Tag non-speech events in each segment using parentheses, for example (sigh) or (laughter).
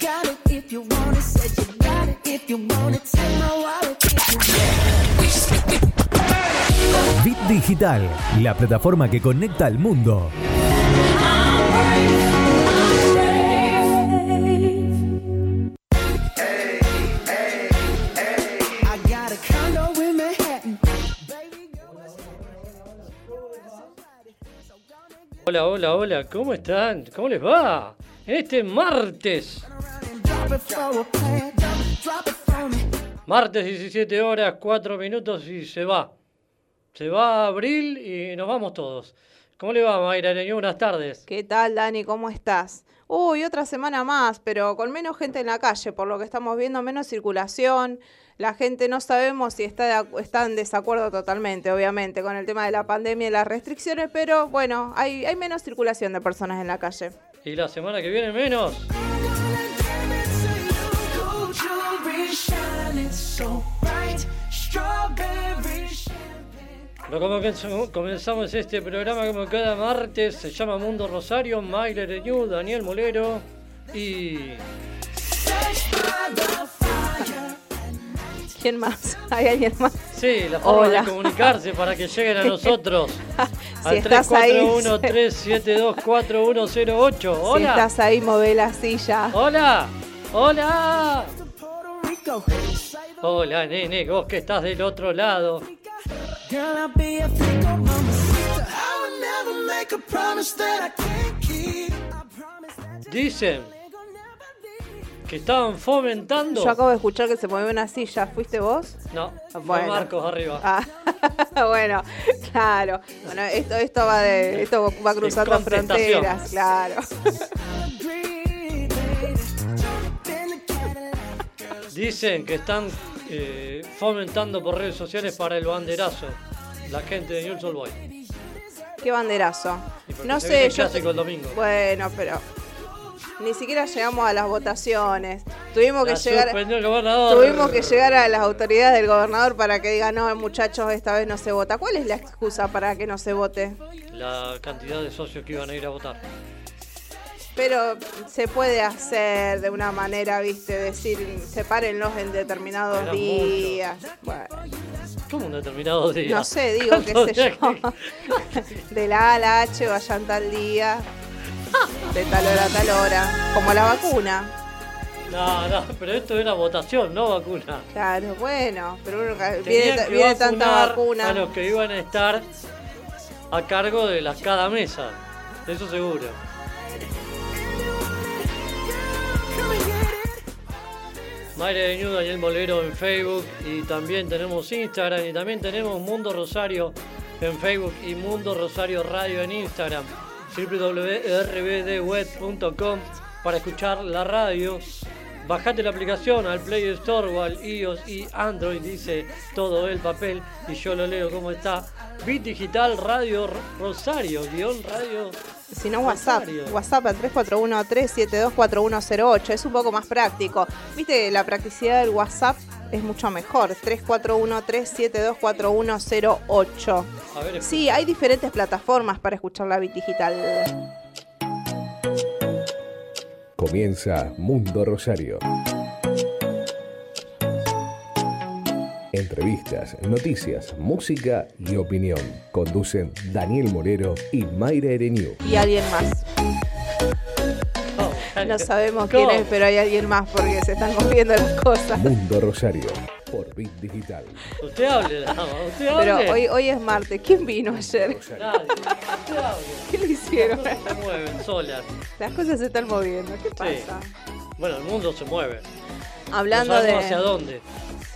Got it if you want it. Said you got it if you want it. Take my wallet if you want it. Bit Digital, la plataforma que conecta al mundo. Hola, hola, hola, ¿cómo están? ¿Cómo les va? Este martes, martes 17 horas, 4 minutos y se va. Se va abril y nos vamos todos. ¿Cómo le va, Mayra? Buenas tardes. ¿Qué tal, Dani? ¿Cómo estás? Uy, otra semana más, pero con menos gente en la calle, por lo que estamos viendo, menos circulación. La gente no sabemos si está, de está en desacuerdo totalmente, obviamente, con el tema de la pandemia y las restricciones, pero bueno, hay, hay menos circulación de personas en la calle. Y la semana que viene menos. Lo comenzamos este programa como cada martes, se llama Mundo Rosario, Mayra Areñú, Daniel Molero y... ¿Quién más? ¿Hay alguien más? Sí, la forma Hola. de comunicarse para que lleguen a (laughs) nosotros. Si al estás ahí, 341-372-4108. Si Hola. estás ahí, move la silla. Hola. Hola. Hola, nene, vos que estás del otro lado. Dicen que estaban fomentando. Yo acabo de escuchar que se mueve una silla. ¿Fuiste vos? No, fue Bueno. Marcos arriba. Ah, (laughs) bueno, claro. Bueno, esto, esto va de, esto va cruzando fronteras, claro. Dicen que están eh, fomentando por redes sociales para el banderazo. La gente de Newell's Old Boys. Qué banderazo. Y No se sé, yo. el domingo. Bueno, pero ni siquiera llegamos a las votaciones. Tuvimos que llegar. Tuvimos que llegar a las autoridades del gobernador para que digan, no, muchachos, esta vez no se vota. ¿Cuál es la excusa para que no se vote? La cantidad de socios que iban a ir a votar. Pero se puede hacer de una manera, viste, decir, sepárenlos en determinados días. Bueno, ¿Cómo un determinado día? no sé, digo, qué ¿Cuántos sé (laughs) días yo. que- (laughs) De la A a la H vayan tal día, de tal hora a tal hora. Como la vacuna. No, no, pero esto era votación, no vacuna. Claro, bueno, pero viene, que viene tanta vacuna. A los que iban a estar a cargo de las cada mesa. Eso seguro. Mayra de Ñu, Daniel Molero en Facebook y también tenemos Instagram y también tenemos Mundo Rosario en Facebook y Mundo Rosario Radio en Instagram. www.rbdweb.com para escuchar la radio. Bajate la aplicación al Play Store o al iOS y Android, dice todo el papel y yo lo leo como está. Bit Digital Radio Rosario, guion radio. Si no, WhatsApp. Rosario. WhatsApp al 341-372-4108. Es un poco más práctico. Viste, la practicidad del WhatsApp es mucho mejor. 341-372-4108. A ver, Sí, hay diferentes plataformas para escuchar la Bit Digital. Comienza Mundo Rosario. Entrevistas, noticias, música y opinión. Conducen Daniel Morero y Mayra Ereñú. Y alguien más. (laughs) No sabemos quién es, pero hay alguien más porque se están moviendo las cosas. Mundo Rosario por Bit Digital. Usted hable, dama, usted Pero hable. hoy, hoy es martes. ¿Quién vino ayer? Nadie, usted hable. ¿Qué le hicieron? Se mueven solas. Las cosas se están moviendo. ¿Qué pasa? Bueno, el mundo se mueve. Hablando no de. hacia dónde.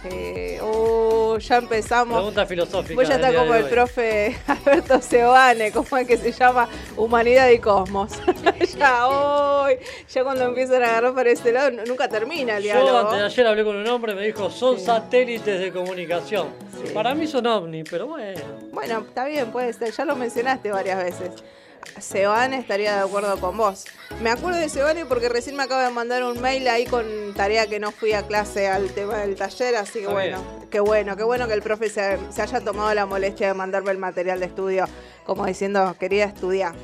Sí. Uh, ya empezamos. Pregunta filosófica. Vos ya está como el profe (laughs) Alberto Seoane, como es que se llama Humanidad y Cosmos. (laughs) ya hoy, ya cuando empiezan a agarrar para ese lado, nunca termina el Yo diálogo. antes de ayer hablé con un hombre y me dijo, son Sí. satélites de comunicación. Sí. Para mí son ovnis, pero bueno. Bueno, está bien, puede ser, ya lo mencionaste varias veces. Seoane estaría de acuerdo con vos. Me acuerdo de Seoane porque recién me acaba de mandar un mail ahí con tarea que no fui a clase al tema del taller, así que Está bueno, qué bueno, qué bueno que el profe se, se haya tomado la molestia de mandarme el material de estudio, como diciendo, quería estudiar.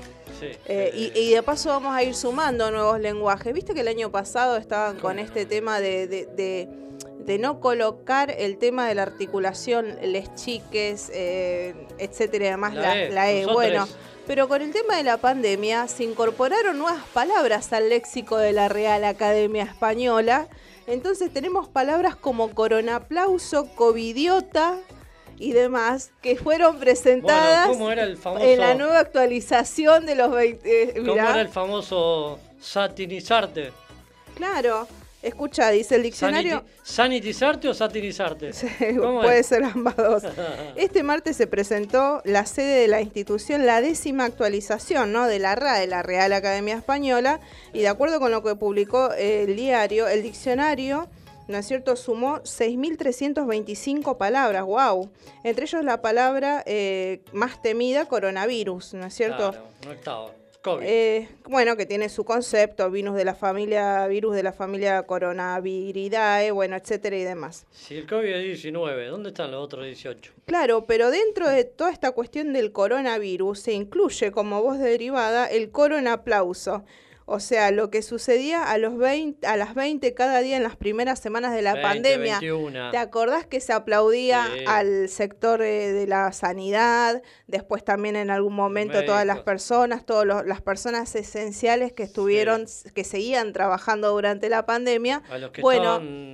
Sí. Eh, y, y de paso vamos a ir sumando nuevos lenguajes. Viste que el año pasado estaban con este tema de, de- de- de no colocar el tema de la articulación, les chiques, eh, etcétera y demás, La la, E, la E. Bueno, pero con el tema de la pandemia se incorporaron nuevas palabras al léxico de la Real Academia Española. Entonces tenemos palabras como coronaplauso, covidiota y demás que fueron presentadas Bueno, ¿cómo era el famoso, en la nueva actualización de los 20. eh, ¿cómo era el famoso satinizarte? Claro, escucha, dice el diccionario. Saniti- ¿Sanitizarte o? Sí, ¿Cómo puede es? ser ambas dos. (laughs) Este martes se presentó la sede de la institución, la décima actualización ¿no? de la RAE, la Real Academia Española, y de acuerdo con lo que publicó el diario, el diccionario, ¿no es cierto?, sumó 6.325 palabras, wow. Entre ellos la palabra eh, más temida, coronavirus, ¿no es cierto? Claro, no estaba. COVID. Eh, bueno, que tiene su concepto, virus de la familia, virus de la familia coronaviridae, bueno, etcétera y demás. Si el COVID es 19, ¿dónde están los otros 18? Claro, pero dentro de toda esta cuestión del coronavirus se incluye como voz derivada el coronaplauso. O sea, lo que sucedía a, los 20, a las 20 cada día en las primeras semanas de la 20, pandemia. 21. ¿Te acordás que se aplaudía Sí. al sector eh, de la sanidad? Después también en algún momento todas las personas, todas las personas esenciales que estuvieron, que seguían trabajando durante la pandemia. A los que bueno, estaban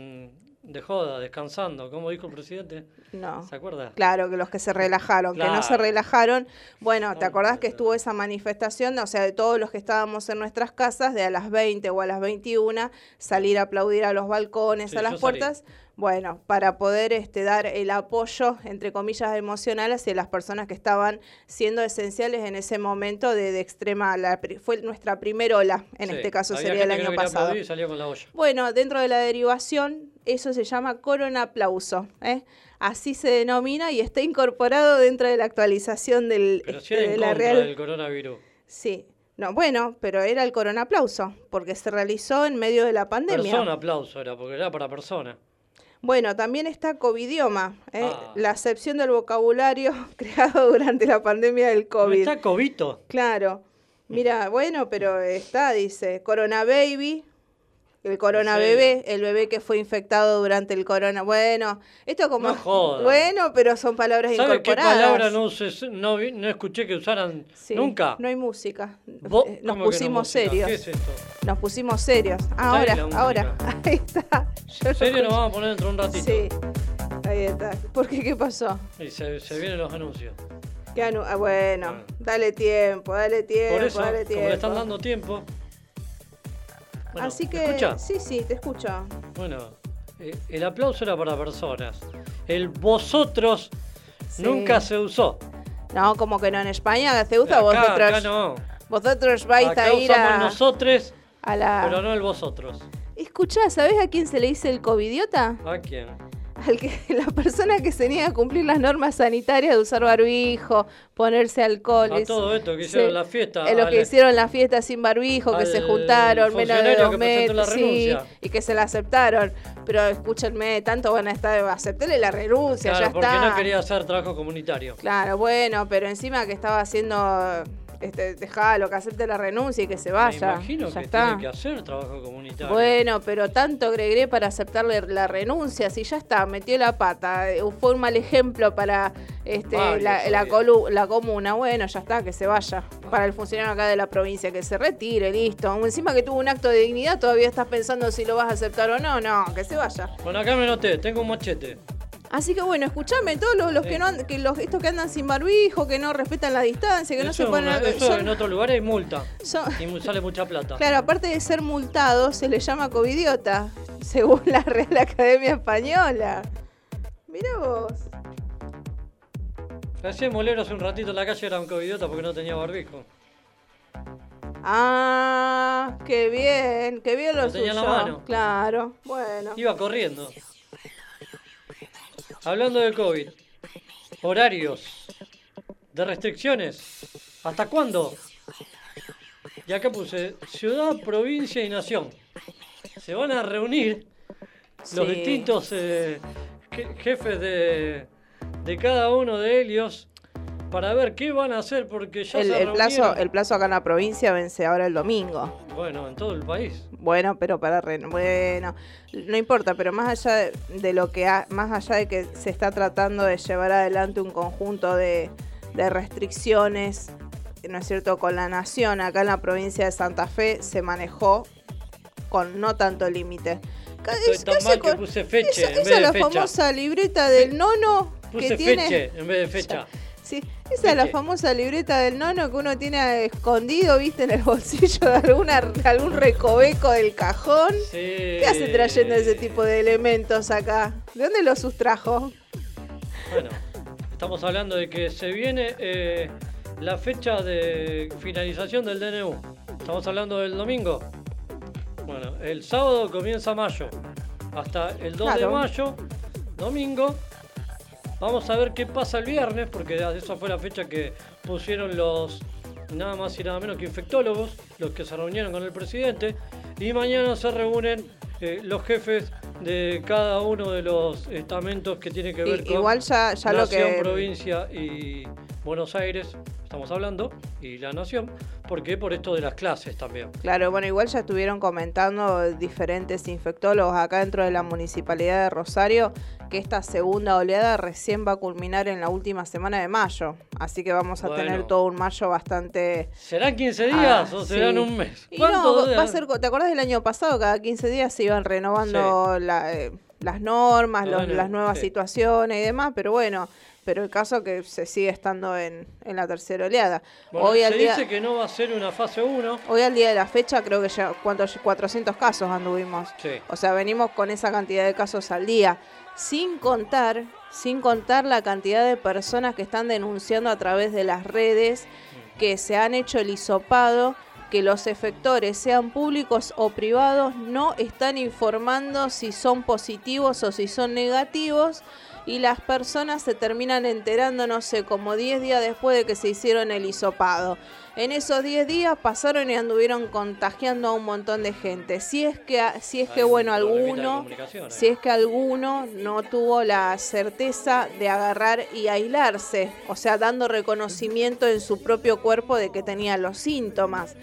de joda, descansando, ¿cómo dijo el presidente? no. ¿Se acuerda? Claro, que los que se relajaron, que no se relajaron. Bueno, ¿te acordás que estuvo esa manifestación? O sea, de todos los que estábamos en nuestras casas, de a las 20 o a las 21, salir a aplaudir a los balcones, Sí, a las salí. puertas. Bueno, para poder este, dar el apoyo, entre comillas, emocional hacia las personas que estaban siendo esenciales en ese momento de, de extrema, la fue nuestra primera ola, en Sí, este caso sería el año pasado. aplaudir y salió con la olla. Bueno, dentro de la derivación, eso se llama coronaplauso. ¿eh? Así se denomina y está incorporado dentro de la actualización del, Pero este, de en la contra Real. del coronavirus. Sí. No, bueno, pero era el coronaplauso, porque se realizó en medio de la pandemia. Persona aplauso era, porque era para persona. Bueno, también está covidioma, ¿eh? Ah. la acepción del vocabulario (laughs) creado durante la pandemia del ¿No COVID. está Cobito? Claro. Mira, bueno, pero está, dice, Corona Baby, el Corona. Bebé, el bebé que fue infectado durante el Corona. Bueno, esto como... No joda. Bueno, pero son palabras ¿Sabe qué incorporadas. palabra no, se- no, no escuché que usaran Sí, nunca? No hay música. Eh, Nos ¿cómo que no pusimos serios. ¿Qué es esto? Nos pusimos serios. Ahora, ahora. (laughs) Ahí está. Yo ¿En serio nos vamos a poner dentro de un ratito? Sí. Ahí está. ¿Por qué? ¿Qué pasó? Y se, se vienen los anuncios. ¿Qué anu- ah, bueno, Bueno. dale tiempo, dale tiempo, Por eso, dale como tiempo. le están dando tiempo. Bueno, Así ¿me que, escucha? sí, sí, te escucho. Bueno, eh, el aplauso era para personas. El vosotros Sí. nunca se usó. No, como que no en España, ¿te gusta Acá, vosotros? acá no. Vosotros vais Acá a ir usamos a, nosotros, a la... pero no el vosotros. Escuchá, ¿sabés a quién se le dice el covidiota? ¿A quién? Al que, (laughs) la persona que se niega a cumplir las normas sanitarias de usar barbijo, ponerse alcohol. A todo esto que hicieron la fiesta, Es lo al- que hicieron la fiesta sin barbijo, que se juntaron menos de dos metros, sí, y que se la aceptaron. Pero escúchenme, tanto van a estar, aceptarle la renuncia, Claro, ya porque está. no quería hacer trabajo comunitario. Claro, bueno, pero encima que estaba haciendo este, dejalo, que acepte la renuncia y que se Me vaya. imagino ya que está. tiene que hacer trabajo comunitario. Bueno, pero tanto Gregre para aceptarle la renuncia, si ya está, metió la pata, eh, fue un mal ejemplo para este, Varios, la, la, obvio. colu- la comuna, bueno, ya está, que se vaya. Para el funcionario acá de la provincia, que se retire, listo. Encima que tuvo un acto de dignidad, todavía estás pensando si lo vas a aceptar o no, no, que se vaya. Bueno, acá me noté, tengo un machete. Así que bueno, escúchame, todos los, que no and- que los, estos que andan sin barbijo, que no respetan la distancia, que no se ponen... a- eso son- en otros lugares hay multa. son- Y sale mucha plata. Claro, aparte de ser multado, se le llama covidiota, según la Real Academia Española. Mira vos. Recién Molero hace un ratito en la calle era un covidiota porque no tenía barbijo. Ah, qué bien, qué bien lo Lo tenía en la suyo. mano. Claro, bueno. Iba corriendo. Hablando de COVID. Horarios. De restricciones. ¿Hasta cuándo? Y acá puse ciudad, provincia y nación. Se van a reunir los Sí. distintos eh, je- jefes de, de cada uno de ellos para ver qué van a hacer porque ya El, se el plazo, el plazo acá en la provincia vence ahora el domingo. Bueno, en todo el país. Bueno, pero para re- bueno, no importa, pero más allá de, de lo que ha- más allá de que se está tratando de llevar adelante un conjunto de, de restricciones, ¿no es cierto? Con la nación, acá en la provincia de Santa Fe se manejó con no tanto límite. Estoy es- tan mal que puse feche esa, en vez de la fecha. famosa libreta del nono que Puse tiene. feche en vez de fecha. Sí, esa es la famosa libreta del nono que uno tiene escondido, viste, en el bolsillo de alguna, de algún recoveco del cajón. Sí. ¿Qué hace trayendo ese tipo de elementos acá? ¿De dónde los sustrajo? Bueno, estamos hablando de que se viene eh, la fecha de finalización del DNU. Estamos hablando del domingo. Bueno, el sábado comienza mayo. Hasta el 2 de mayo, domingo. Vamos a ver qué pasa el viernes, porque esa fue la fecha que pusieron los nada más y nada menos que infectólogos, los que se reunieron con el presidente. Y mañana se reúnen eh, los jefes de cada uno de los estamentos que tiene que ver con igual ya, ya lo nación, que... provincia y Buenos Aires, estamos hablando, y la nación. ¿Por qué? Por esto de las clases también. Claro, bueno, igual ya estuvieron comentando diferentes infectólogos acá dentro de la municipalidad de Rosario que esta segunda oleada recién va a culminar en la última semana de mayo. Así que vamos a Bueno. tener todo un mayo bastante... ¿Serán 15 días Ah, o serán sí. un mes? Y ¿Cuánto no, va a ser, ¿te acordás del año pasado? Cada 15 días se iban renovando la, eh, las normas, los- las nuevas sí. situaciones y demás, pero bueno, pero el caso que se sigue estando en, en la tercera oleada. Bueno, hoy, se al día, dice que no va a ser una fase 1. hoy al día de la fecha creo que ya ¿cuántos? 400 casos anduvimos. Sí. O sea, venimos con esa cantidad de casos al día, sin contar, sin contar la cantidad de personas que están denunciando a través de las redes que se han hecho el hisopado, que los efectores, sean públicos o privados, no están informando si son positivos o si son negativos. Y las personas se terminan enterando, no sé, como 10 días después de que se hicieron el hisopado. En esos 10 días pasaron y anduvieron contagiando a un montón de gente. Si es que, si es que bueno, alguno, ahí. si es que alguno no tuvo la certeza de agarrar y aislarse, o sea, dando reconocimiento en su propio cuerpo de que tenía los síntomas.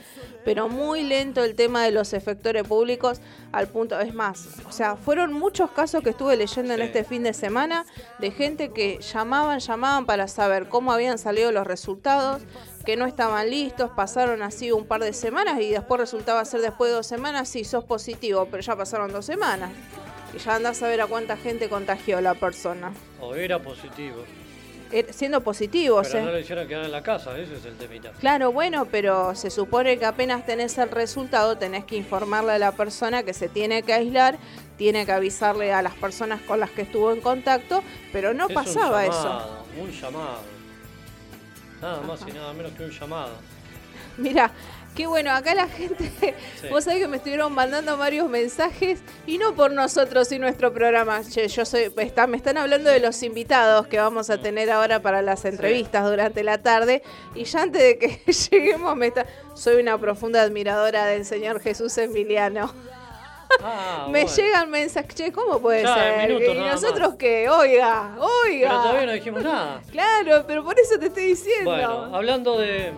Pero muy lento el tema de los efectores públicos al punto, es más, o sea, fueron muchos casos que estuve leyendo en este fin de semana de gente que llamaban, llamaban para saber cómo habían salido los resultados, que no estaban listos, pasaron así un par de semanas y después resultaba ser después de dos semanas, sí, sos positivo, pero ya pasaron dos semanas. Y ya andás a ver a cuánta gente contagió la persona. O era positivo. Er- Siendo positivo, Pero ¿eh? no le hicieron quedar en la casa, ese es el temita. Claro, bueno, pero se supone que apenas tenés el resultado, tenés que informarle a la persona que se tiene que aislar, tiene que avisarle a las personas con las que estuvo en contacto, pero no Es pasaba un eso. llamado, Un llamado. Nada más y nada menos que un llamado. Mira, qué bueno, acá la gente, (laughs) Sí. vos sabés que me estuvieron mandando varios mensajes y no por nosotros y nuestro programa. Che, yo soy, está, me están hablando de los invitados que vamos a tener ahora para las entrevistas durante la tarde y ya antes de que (laughs) lleguemos me está, soy una profunda admiradora del señor Jesús Emiliano. Ah, (laughs) me bueno. llegan mensajes, che, ¿cómo puede Ya, ser? minutos y nosotros qué, oiga, oiga. Pero todavía no dijimos nada. Claro, pero por eso te estoy diciendo. Bueno, hablando de,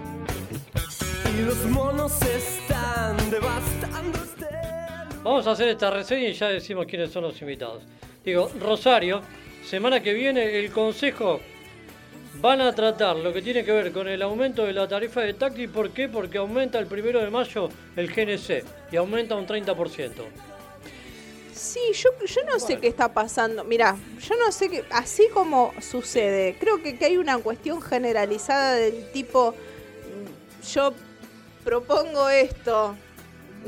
y los monos están devastando este Vamos a hacer esta reseña y ya decimos quiénes son los invitados. Digo, Rosario, semana que viene el Consejo van a tratar lo que tiene que ver con el aumento de la tarifa de taxi. ¿Por qué? Porque aumenta el primero de mayo el GNC y aumenta un 30%. Sí, yo, yo no sé qué está pasando. Mira, yo no sé qué. Así como sucede, creo que, que hay una cuestión generalizada del tipo. mm, Yo propongo esto.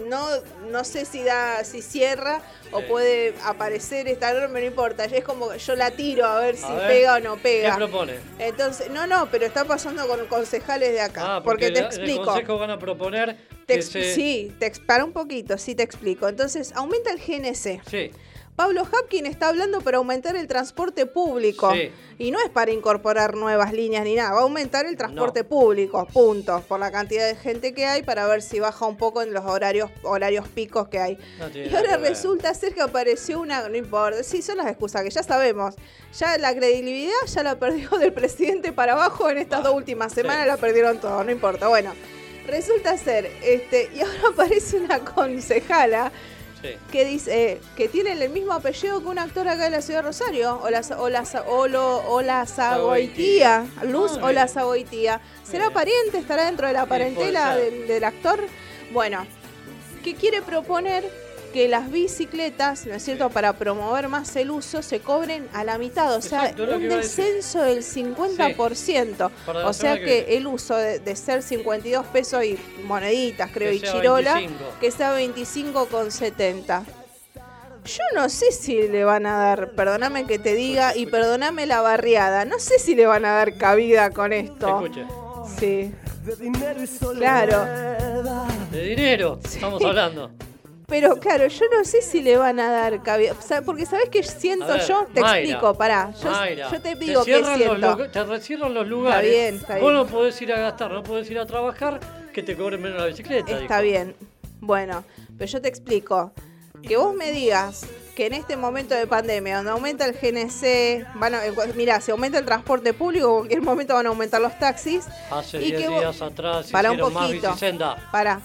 No, no sé si da, si cierra o puede aparecer esta norma, no importa. Es como yo la tiro a ver si A ver, pega o no ¿Qué pega. propone? Entonces, no, no, pero está pasando con concejales de acá. Ah, porque, te la- el explico. Consejo van a proponer Te que ex- se... Sí, te ex- para un poquito, sí te explico. Entonces, aumenta el GNC. Sí, Pablo Hapkin está hablando para aumentar el transporte público. Sí. Y no es para incorporar nuevas líneas ni nada, va a aumentar el transporte No. público, punto. Por la cantidad de gente que hay, para ver si baja un poco en los horarios, horarios picos que hay. No y ahora resulta ser que apareció una, no importa, sí, son las excusas que ya sabemos. Ya la credibilidad ya la perdió (laughs) del presidente para abajo en estas Ah, dos últimas sí. semanas, la perdieron todo, no importa. Bueno, resulta ser, este, y ahora (laughs) aparece una concejala sí. que dice eh, que tiene el mismo apellido que un actor acá de la ciudad de Rosario, Ola, Ola, Olo, Ola Zagoitía, Luz Ah, Ola bien. Zagoitía. ¿Será pariente? ¿Estará dentro de la parentela del, del actor? Bueno, que quiere proponer que las bicicletas, ¿no es cierto?, para promover más el uso, se cobren a la mitad, o sea, Exacto, un descenso del 50%. Para la o sea que el uso de, de ser 52 pesos y moneditas, creo, Que y sea chirola, 25. que sea 25,70. Yo no sé si le van a dar, perdóname que te diga, y perdóname la barriada, no sé si le van a dar cabida con esto. Escuche. Sí, de dinero y Claro. De dinero estamos hablando. Pero claro, yo no sé si le van a dar cabida, o sea, porque ¿sabes qué siento ver, yo? Te Mayra, explico, pará, yo, Mayra, yo te digo que cierran los siento. te recierran los lugares. bien, está Vos bien. no podés ir a gastar, no podés ir a trabajar, que te cobren menos la bicicleta. Está dijo. bien. Bueno, pero yo te explico. Que vos me digas que en este momento de pandemia, donde aumenta el GNC, van a, mira, si aumenta el transporte público, en cualquier momento van a aumentar los taxis. Hace y 10 que vos- días atrás Para un más poquito. Para.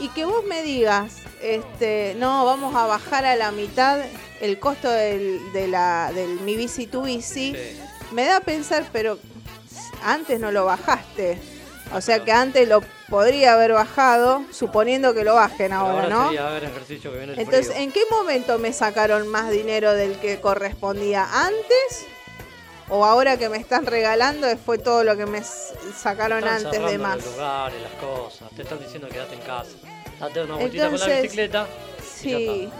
Y que vos me digas, este, no, vamos a bajar a la mitad el costo del, de la, del mi bici tu bici, Sí. me da a pensar, pero antes no lo bajaste. O sea que antes lo podría haber bajado, suponiendo que lo bajen ahora, ¿no? sería haber ejercicio que viene el Entonces, frío. ¿en qué momento me sacaron más dinero del que correspondía? ¿Antes? ¿O ahora que me están regalando fue todo lo que me sacaron Están antes de más? los lugares, las cosas. Te están diciendo quédate en casa. Date una vueltita con la bicicleta. y ya Sí,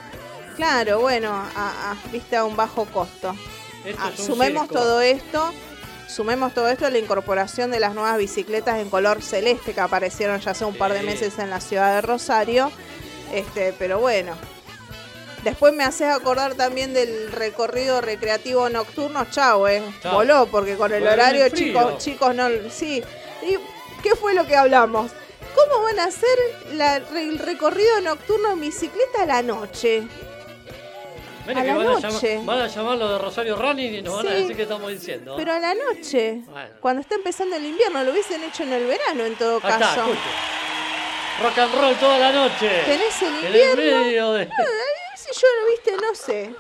claro, bueno, a, a- viste a un bajo costo. Ah, sumemos circo. todo esto, sumemos todo esto a la incorporación de las nuevas bicicletas en color celeste que aparecieron ya hace un par de meses en la ciudad de Rosario. Este, pero bueno. Después me haces acordar también del recorrido recreativo nocturno, chau, eh. Voló, porque con el horario, el chicos, chicos, no. Sí. ¿Y qué fue lo que hablamos? ¿Cómo van a hacer la- el recorrido nocturno en bicicleta a la noche? A que la van, a llamar, van a llamarlo de Rosario Running y nos van a decir qué estamos diciendo. Pero a la noche, Bueno. cuando está empezando el invierno, lo hubiesen hecho en el verano en todo está, caso. escuche. Rock and roll toda la noche. Tenés el En el invierno. medio de... Ay, si yo lo viste, no sé.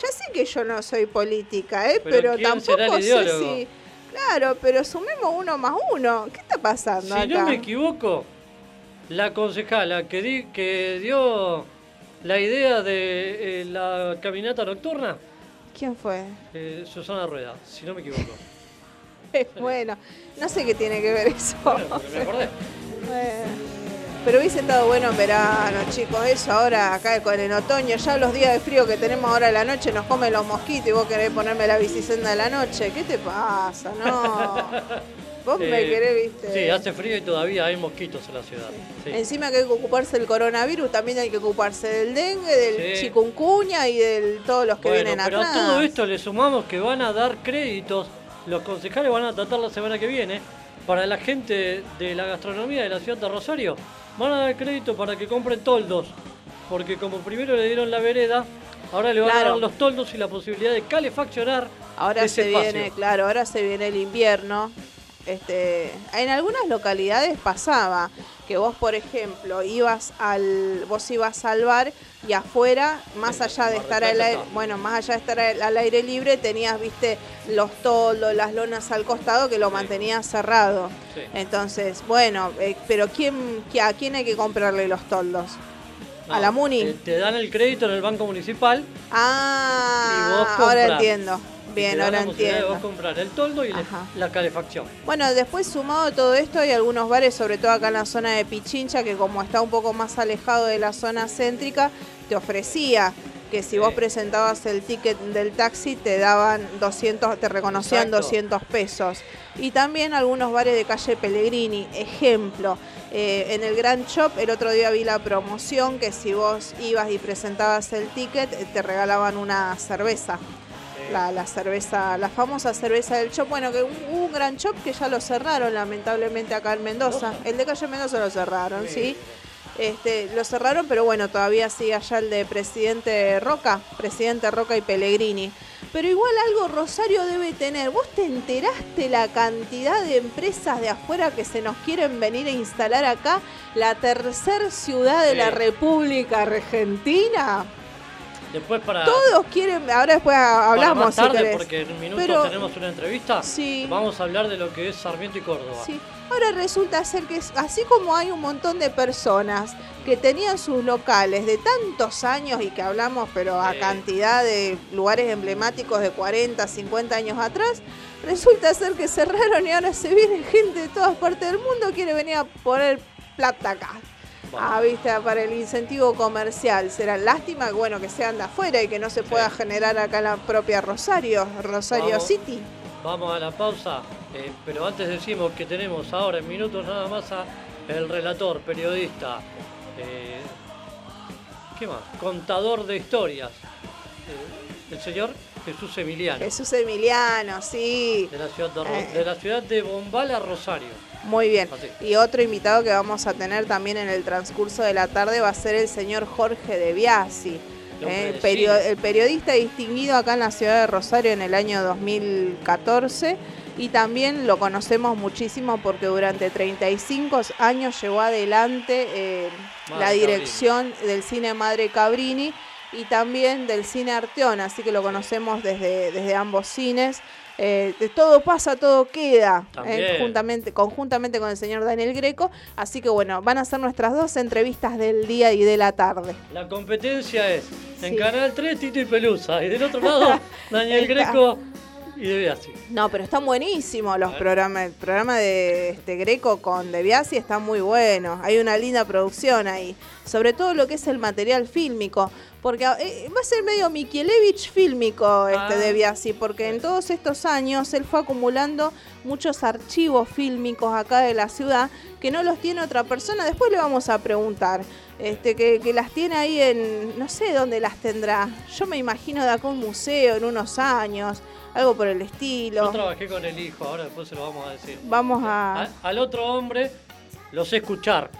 Ya sé que yo no soy política, ¿eh? Pero Pero, ¿quién será tampoco el sé si. Claro, pero sumemos uno más uno. ¿Qué está pasando Si acá? no me equivoco, la concejala que, di- que dio la idea de eh, la caminata nocturna, ¿Quién fue? eh, Susana Rueda, si no me equivoco. (laughs) bueno, no sé qué tiene que ver eso. Bueno, me acordé. Bueno. Pero hubiese estado bueno en verano, chicos. Eso ahora, acá con el otoño, ya los días de frío que tenemos ahora en la noche nos comen los mosquitos y vos querés ponerme la bicicenda de la noche. ¿Qué te pasa? No. (laughs) Vos me Eh, querés, viste. Sí, hace frío y todavía hay mosquitos en la ciudad. Sí. Encima que hay que ocuparse del coronavirus, también hay que ocuparse del dengue, del Sí. chikungunya y de todos los que Bueno, vienen pero atrás. a todo esto le sumamos que van a dar créditos, los concejales van a tratar la semana que viene, para la gente de la gastronomía de la ciudad de Rosario, van a dar crédito para que compren toldos, porque como primero le dieron la vereda, ahora le van a dar los toldos y la posibilidad de calefaccionar Ahora ese se espacio. viene, claro, ahora se viene el invierno. Este, en algunas localidades pasaba que vos, por ejemplo, ibas al, vos ibas al bar y afuera, más allá de estar al aire, bueno, más allá de estar al, aire libre, tenías, viste, los toldos, las lonas al costado que lo mantenías cerrado. Entonces, bueno, eh, pero ¿quién, qui- ¿a quién hay que comprarle los toldos? No, a la Muni. Te, te dan el crédito en el banco municipal. Y Ah, vos ahora entiendo. Bien, ahora la posibilidad de entiendo. vos comprar el toldo y Ajá. la calefacción. Bueno, después sumado a todo esto, hay algunos bares, sobre todo acá en la zona de Pichincha, que como está un poco más alejado de la zona céntrica, te ofrecía que si vos presentabas el ticket del taxi te daban 200, te reconocían Exacto. 200 pesos. Y también algunos bares de calle Pellegrini, ejemplo, eh, en el Grand Shop el otro día vi la promoción que si vos ibas y presentabas el ticket te regalaban una cerveza. La, la cerveza, la famosa cerveza del shop. Bueno, que hubo un gran shop que ya lo cerraron, lamentablemente, acá en Mendoza. El de calle Mendoza lo cerraron, ¿sí? Este, lo cerraron, pero bueno, todavía sigue allá el de presidente Roca, presidente Roca y Pellegrini. Pero igual algo Rosario debe tener. ¿Vos te enteraste la cantidad de empresas de afuera que se nos quieren venir a instalar acá? La tercer ciudad de la República Argentina. Después para, Todos quieren, ahora después para hablamos más tarde, si porque en un minuto Pero- tenemos una entrevista, Sí. vamos a hablar de lo que es Sarmiento y Córdoba. Sí. Ahora resulta ser que así como hay un montón de personas que tenían sus locales de tantos años y que hablamos, pero a cantidad de lugares emblemáticos de 40, 50 años atrás, resulta ser que cerraron y ahora se viene gente de todas partes del mundo quiere venir a poner plata acá. Ah, viste, para el incentivo comercial. Será lástima bueno que sean de afuera y que no se pueda Sí. generar acá en la propia Rosario, Rosario Vamos. City. Vamos a la pausa, eh, pero antes decimos que tenemos ahora en minutos nada más a el relator, periodista, eh, ¿qué más? Contador de historias, eh, el señor Jesús Emiliano, Jesús Emiliano, sí. de la ciudad de, Eh. de la ciudad de Bombal a Rosario. Muy bien. Así. Y otro invitado que vamos a tener también en el transcurso de la tarde va a ser el señor Jorge de Biasi, El perio- el periodista distinguido acá en la ciudad de Rosario en el año 2014 y también lo conocemos muchísimo porque durante 35 años llevó adelante eh, la dirección del cine Madre Cabrini y también del cine Arteón, así que lo conocemos desde, desde ambos cines. Eh, de todo pasa, todo queda, eh, juntamente, conjuntamente con el señor Daniel Greco. Así que bueno, van a ser nuestras dos entrevistas del día y de la tarde. La competencia es en Sí. Canal 3 Tito y Pelusa y del otro lado (laughs) Daniel. Greco y De Biasi. No, pero están buenísimos los programas. El programa de este Greco con De Biasi está muy bueno. Hay una linda producción ahí. Sobre todo lo que es el material fílmico. Porque eh, va a ser medio Mikielevich fílmico este Ah. De Biasi. Porque en todos estos años él fue acumulando muchos archivos fílmicos acá de la ciudad que no los tiene otra persona. Después le vamos a preguntar. Este, que, que las tiene ahí en. No sé dónde las tendrá. Yo me imagino de acá un museo en unos años. Algo por el estilo. Yo trabajé con el hijo, ahora después se lo vamos a decir. Vamos a. A- al otro hombre lo sé escuchar,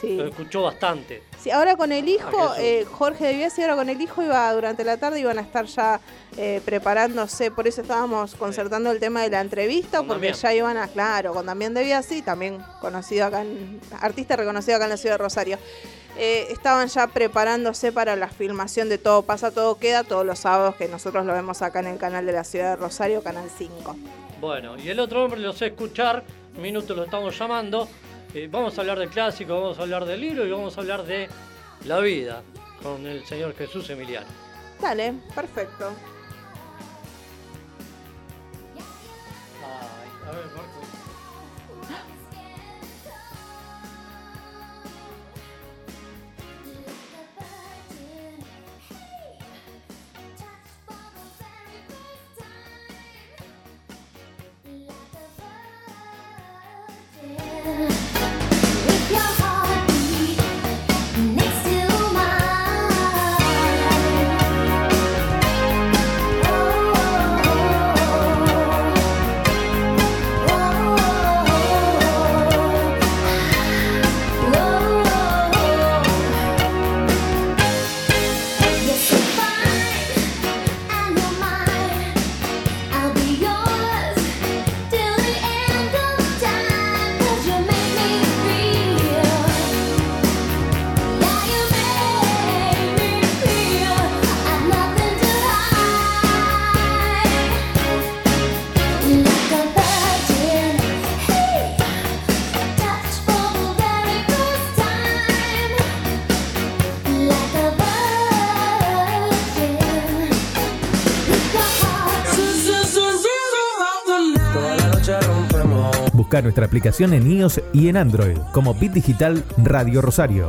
Sí. lo escuchó bastante. Sí, ahora con el hijo, A Jesús. eh, Jorge de Biasi, ahora con el hijo iba durante la tarde, iban a estar ya eh, preparándose, por eso estábamos concertando el tema de la entrevista, Con porque Damián. ya iban a, claro, con Damián de Biasi, también conocido acá, en- artista reconocido acá en la ciudad de Rosario. Eh, estaban ya preparándose para la filmación de Todo pasa, todo queda, todos los sábados que nosotros lo vemos acá en el canal de la ciudad de Rosario, Canal 5. Bueno, y el otro hombre lo sé escuchar, minuto lo estamos llamando. Eh, vamos a hablar del clásico, vamos a hablar del libro y vamos a hablar de la vida con el señor Jesús Emiliano. Dale, perfecto. Ay, a ver, Nuestra aplicación en iOS y en Android como Bit Digital Radio Rosario.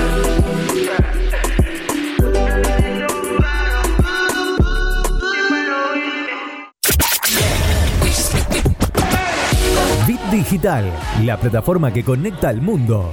La plataforma que conecta al mundo.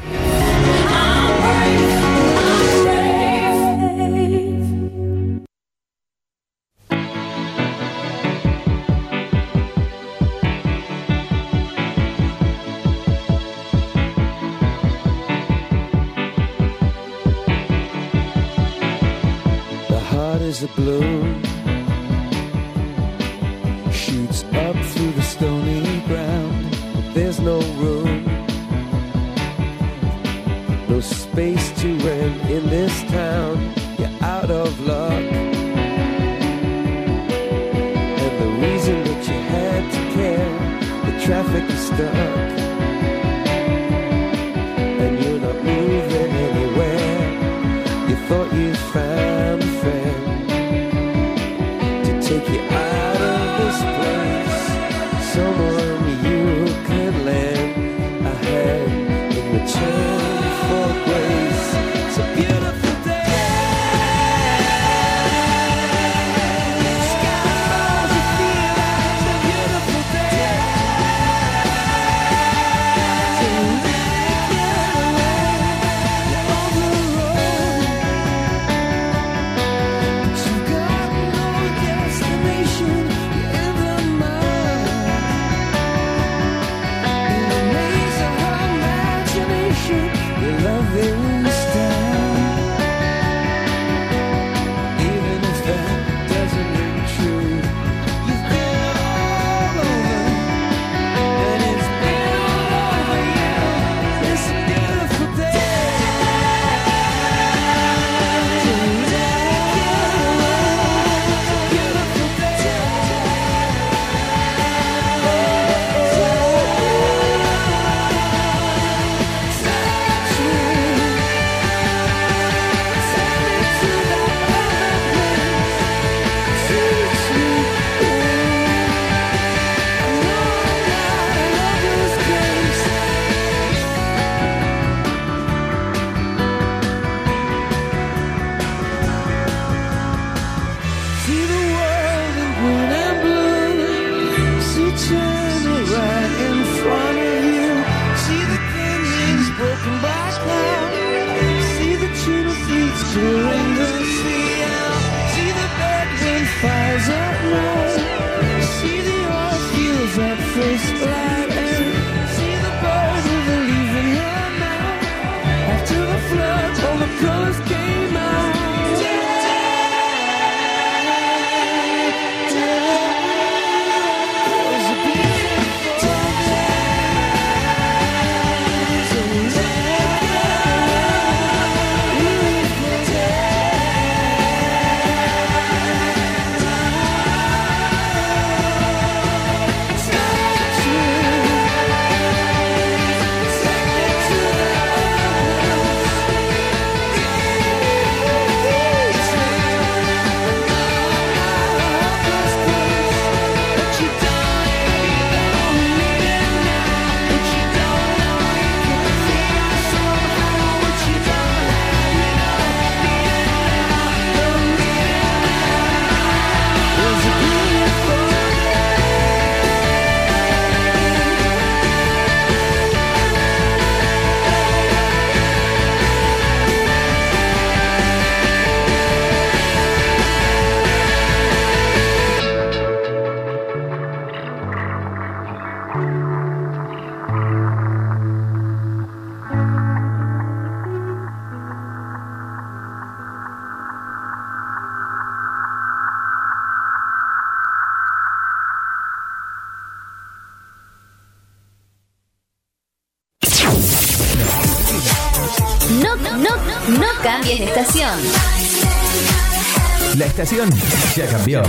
canción ya cambió.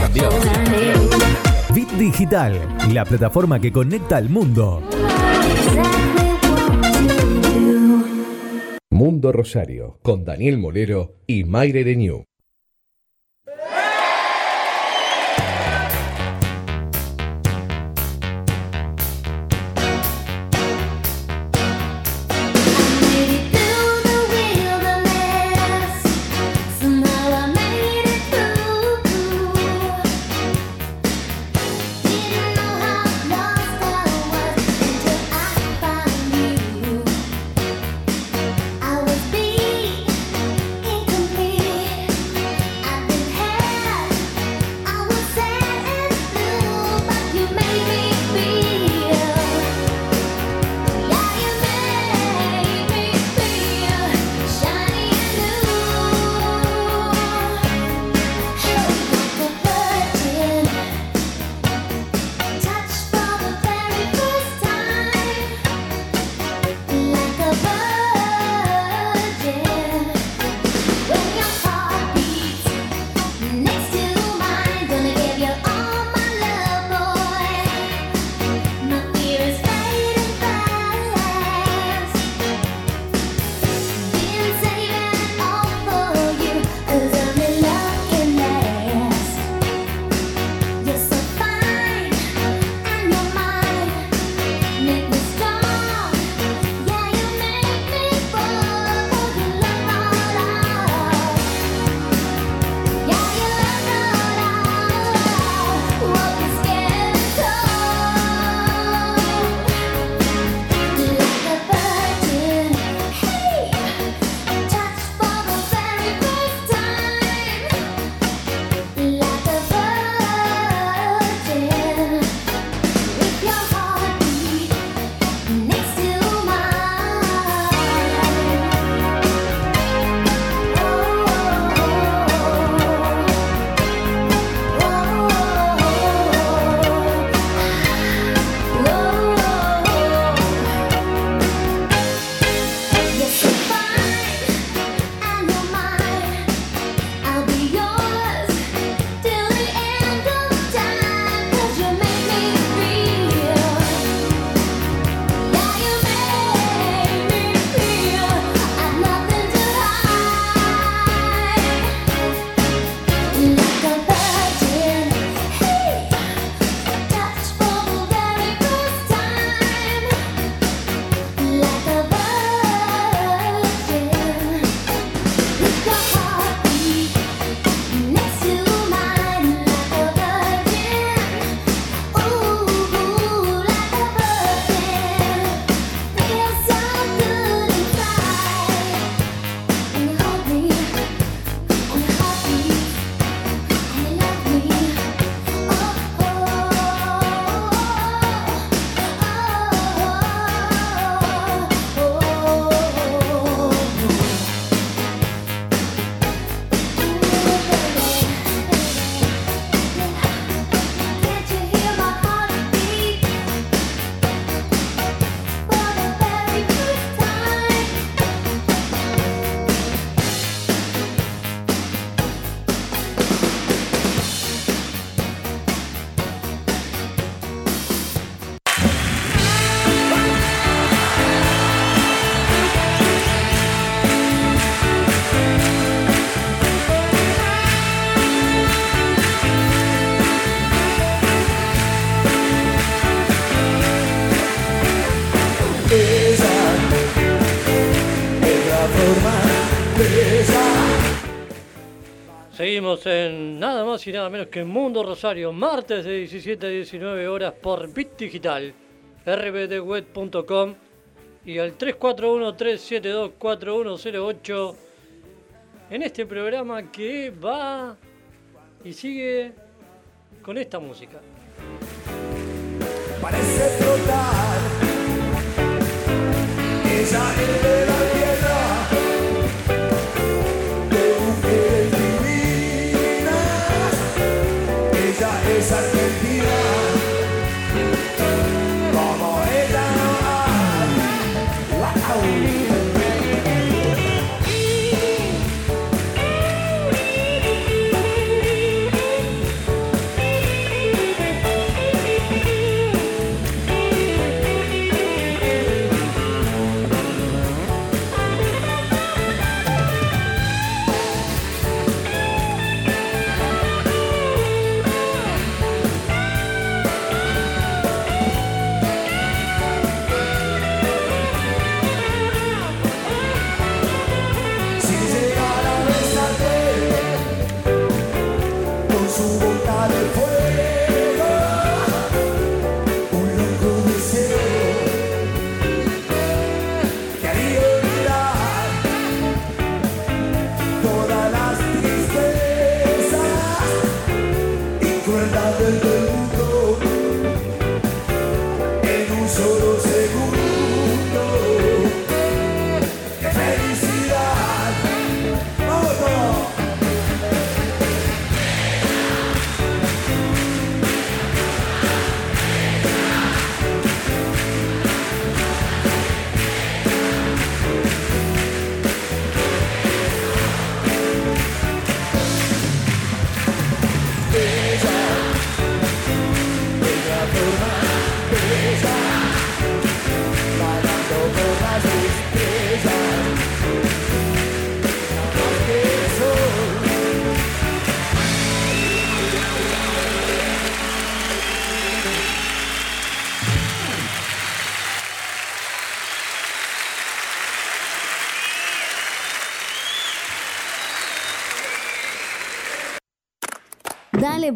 Bit Digital, la plataforma que conecta al mundo. Mundo Rosario, con Daniel Molero y Mayre Deñú. en nada más y nada menos que Mundo Rosario, martes de 17 a 19 horas por Bit Digital, rbdweb.com y al 341-372-4108 en este programa que va y sigue con esta música. Parece flotar, ella.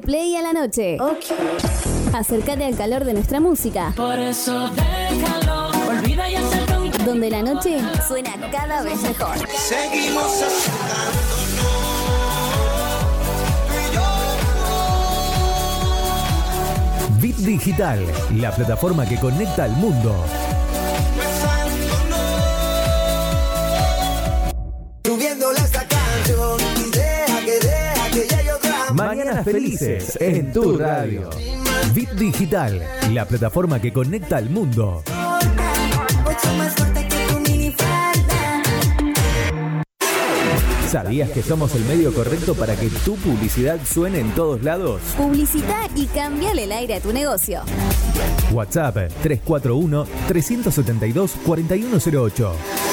Play a la noche. Acércate al calor de nuestra música. Por eso déjalo, olvida y un Donde la noche suena cada vez mejor. Seguimos Bit Digital, la plataforma que conecta al mundo. Felices en tu radio. Bit Digital, la plataforma que conecta al mundo. ¿Sabías que somos el medio correcto para que tu publicidad suene en todos lados? Publicita y cambiale el aire a tu negocio. WhatsApp 341 372 4108.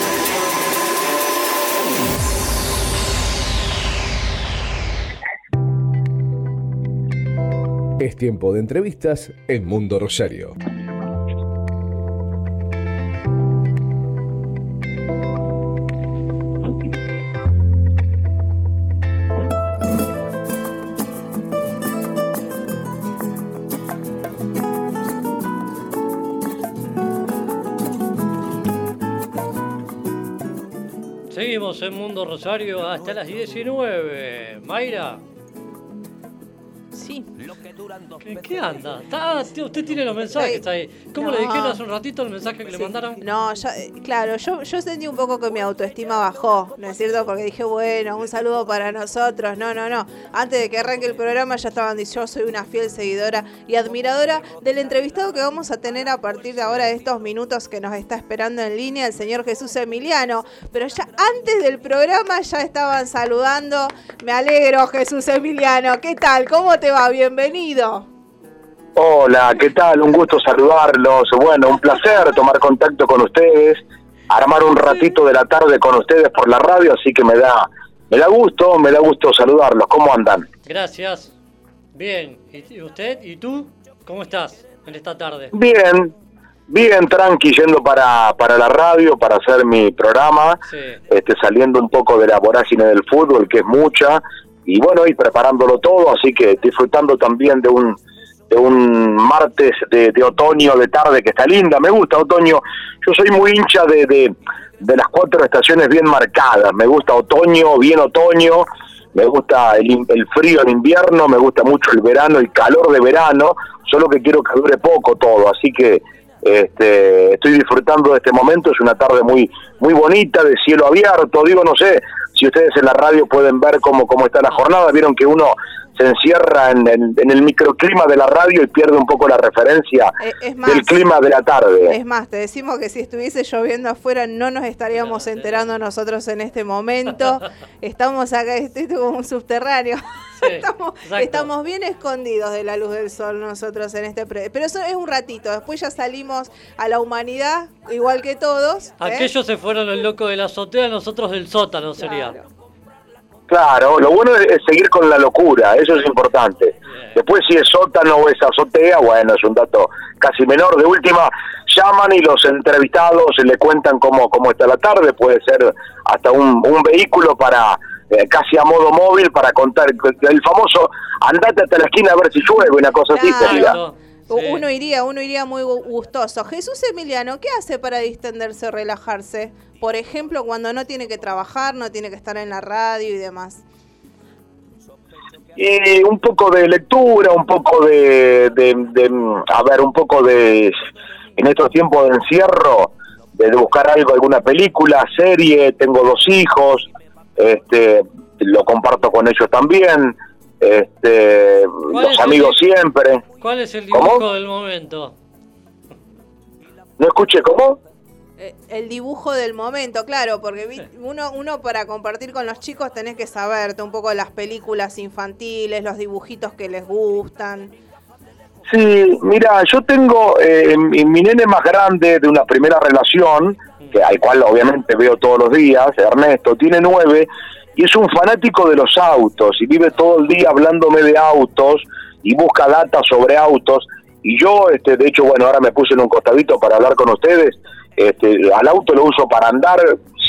Es tiempo de entrevistas en Mundo Rosario. Seguimos en Mundo Rosario hasta las 19. Mayra. ¿Qué, qué anda? Está- tío, usted tiene los mensajes ahí. ¿Cómo le dijeron hace un ratito el mensaje que le mandaron? No, ya, eh, claro, yo, yo sentí un poco que mi autoestima bajó, ¿no es cierto? Porque dije, bueno, un saludo para nosotros. No, no, no. Antes de que arranque el programa ya estaban diciendo, yo soy una fiel seguidora y admiradora del entrevistado que vamos a tener a partir de ahora de estos minutos que nos está esperando en línea, el señor Jesús Emiliano. Pero ya antes del programa ya estaban saludando. Me alegro, Jesús Emiliano. ¿Qué tal? ¿Cómo te va? Bienvenido. Hola, ¿qué tal? Un gusto saludarlos. Bueno, un placer tomar contacto con ustedes, armar un ratito de la tarde con ustedes por la radio, así que me da, me da gusto, me da gusto saludarlos. ¿Cómo andan? Gracias. Bien. ¿Y y usted? ¿Y tú? ¿Cómo estás en esta tarde? Bien, bien, tranqui, yendo para, para la radio, para hacer mi programa, Sí. este, saliendo un poco de la vorágine del fútbol, que es mucha, y bueno, y preparándolo todo, así que disfrutando también de un de un martes de, de otoño, de tarde, que está linda, me gusta otoño, yo soy muy hincha de, de, las cuatro estaciones bien marcadas, me gusta otoño, bien otoño, me gusta el, el frío en invierno, me gusta mucho el verano, el calor de verano, solo que quiero que dure poco todo, así que este, estoy disfrutando de este momento, es una tarde muy muy bonita, de cielo abierto, digo, no sé si ustedes en la radio pueden ver cómo, cómo está la jornada, vieron que uno se encierra en, en- en el microclima de la radio y pierde un poco la referencia Eh, es más, del clima de la tarde. Es más, te decimos que si estuviese lloviendo afuera no nos estaríamos enterando nosotros en este momento. (laughs) Estamos acá, estoy como un subterráneo. (laughs) estamos bien escondidos de la luz del sol nosotros en este... pre- Pero eso es un ratito, después ya salimos a la humanidad, igual que todos. ¿eh? Aquellos se fueron el loco de la azotea, nosotros del sótano sería. Claro, lo bueno es, es seguir con la locura, eso es importante. Después si es sótano o es azotea, bueno, es un dato casi menor. De última, llaman y los entrevistados le cuentan cómo, cómo está la tarde, puede ser hasta un, un vehículo para eh, casi a modo móvil para contar el famoso andate hasta la esquina a ver si llueve, una cosa así sería. Uno iría, uno iría muy gu- gustoso. Jesús Emiliano, ¿qué hace para distenderse o relajarse? Por ejemplo, cuando no tiene que trabajar, no tiene que estar en la radio y demás. Y un poco de lectura, un poco de, de, de, a ver, un poco de, en estos tiempos de encierro, de, de buscar algo, alguna película, serie, tengo dos hijos, este, lo comparto con ellos también, este, ¿Cuál los el amigos siempre. ¿Cuál es el ¿Cómo? dibujo del momento? ¿No escuché cómo? Eh, El dibujo del momento, claro, porque vi- uno, uno para compartir con los chicos tenés que saberte un poco las películas infantiles, los dibujitos que les gustan. Sí, mira, yo tengo eh, mi, mi nene más grande de una primera relación, que al cual obviamente veo todos los días, Ernesto, tiene nueve, y es un fanático de los autos, y vive todo el día hablándome de autos, y busca data sobre autos, y yo, este, de hecho, bueno, ahora me puse en un costadito para hablar con ustedes, este, al auto lo uso para andar,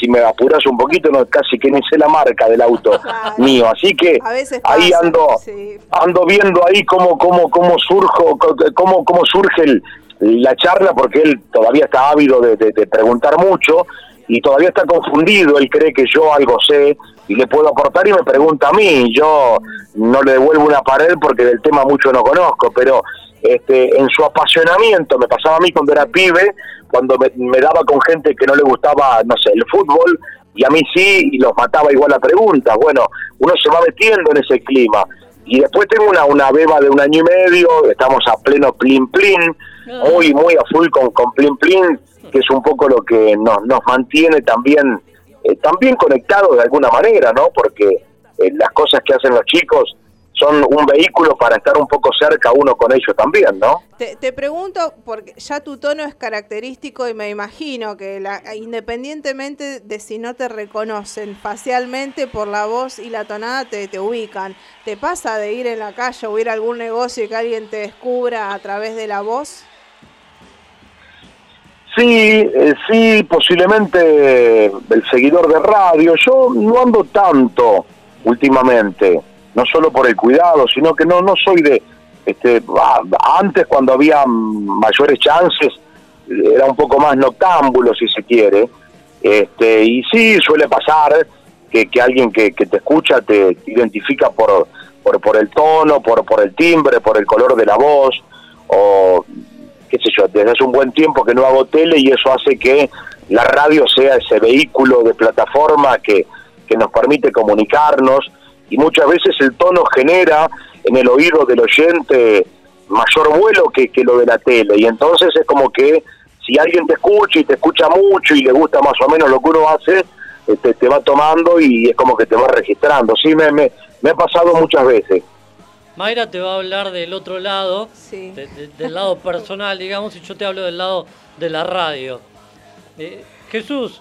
si me apuras un poquito, no casi que ni sé la marca del auto (laughs) (laughs) mío, así que ahí pasa, ando sí. ando viendo ahí cómo cómo cómo surjo cómo cómo surge el- la charla porque él todavía está ávido de, de- de preguntar mucho y todavía está confundido él cree que yo algo sé y le puedo aportar y me pregunta a mí yo no le devuelvo una pared porque del tema mucho no conozco pero este en su apasionamiento me pasaba a mí cuando era pibe cuando me, daba con gente que no le gustaba no sé el fútbol y a mí sí y los mataba igual a preguntas. Bueno uno se va metiendo en ese clima. Y después tengo una, una beba de un año y medio, estamos a pleno plin plin, muy, muy a full con, con plin plin, que es un poco lo que nos, nos mantiene también, eh, también conectados de alguna manera, ¿no? Porque eh, las cosas que hacen los chicos son un vehículo para estar un poco cerca uno con ellos también, ¿no? Te, te pregunto, porque ya tu tono es característico y me imagino que la, independientemente de si no te reconocen facialmente por la voz y la tonada te, te ubican. ¿Te pasa de ir en la calle o ir a algún negocio y que alguien te descubra a través de la voz? Sí, eh, sí, posiblemente el seguidor de radio. Yo no ando tanto últimamente, no solo por el cuidado, sino que no no soy de este antes cuando había mayores chances era un poco más noctámbulo si se quiere. Este, y sí suele pasar que, que alguien que, que te escucha te identifica por, por por el tono, por por el timbre, por el color de la voz o qué sé yo, desde hace un buen tiempo que no hago tele y eso hace que la radio sea ese vehículo de plataforma que, que nos permite comunicarnos y muchas veces el tono genera en el oído del oyente mayor vuelo que, que lo de la tele y entonces es como que si alguien te escucha y te escucha mucho y le gusta más o menos lo que uno hace, te, te va tomando y es como que te va registrando. Sí, me, me, me ha pasado muchas veces. Mayra te va a hablar del otro lado, de- de- del lado personal, digamos, y yo te hablo del lado de la radio. Eh, Jesús,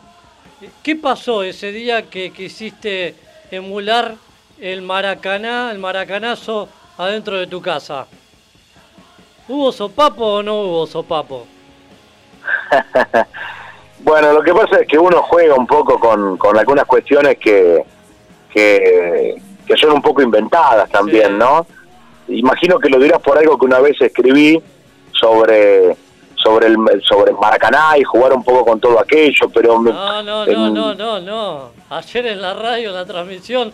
¿qué pasó ese día que quisiste emular el maracaná, el maracanazo adentro de tu casa? ¿Hubo sopapo o no hubo sopapo? (laughs) Bueno, lo que pasa es que uno juega un poco con, con algunas cuestiones que, que, que son un poco inventadas también, ¿no? Imagino que lo dirás por algo que una vez escribí sobre sobre el sobre Maracaná y jugar un poco con todo aquello, pero me- No, no, en- no, no, no, no. Ayer en la radio, en la transmisión,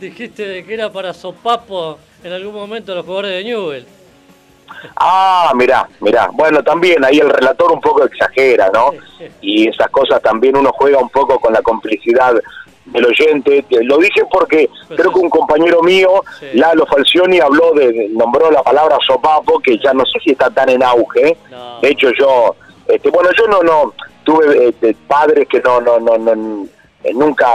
dijiste de que era para sopapo en algún momento los jugadores de Newell. Ah, mirá, mirá. Bueno, también ahí el relator un poco exagera, ¿no? Y esas cosas también uno juega un poco con la complicidad del oyente. Te- Lo dije porque creo que un compañero mío, Sí. Lalo Falcioni, habló de, nombró la palabra sopapo, que ya no sé si está tan en auge. No. De hecho, yo, este, bueno, yo no, no, tuve este, padres que no, no, no, no, eh, nunca,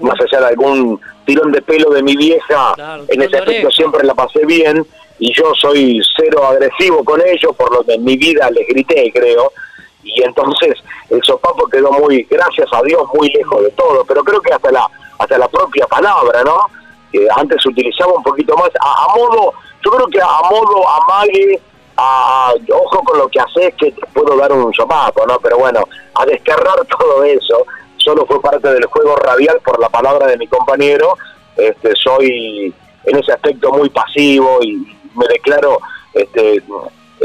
más allá de algún tirón de pelo de mi vieja, Claro, en ese aspecto siempre la pasé bien y yo soy cero agresivo con ellos, por lo que en mi vida les grité, creo. Y entonces el sopapo quedó muy, gracias a Dios, muy lejos de todo, pero creo que hasta la hasta la propia palabra, ¿no? Que antes se utilizaba un poquito más a, modo, yo creo que a modo amague, a- ojo con lo que haces que te puedo dar un sopapo, ¿no? Pero bueno, a desterrar (laughs) todo eso, solo fue parte del juego radial por la palabra de mi compañero, este soy en ese aspecto muy pasivo y me declaro este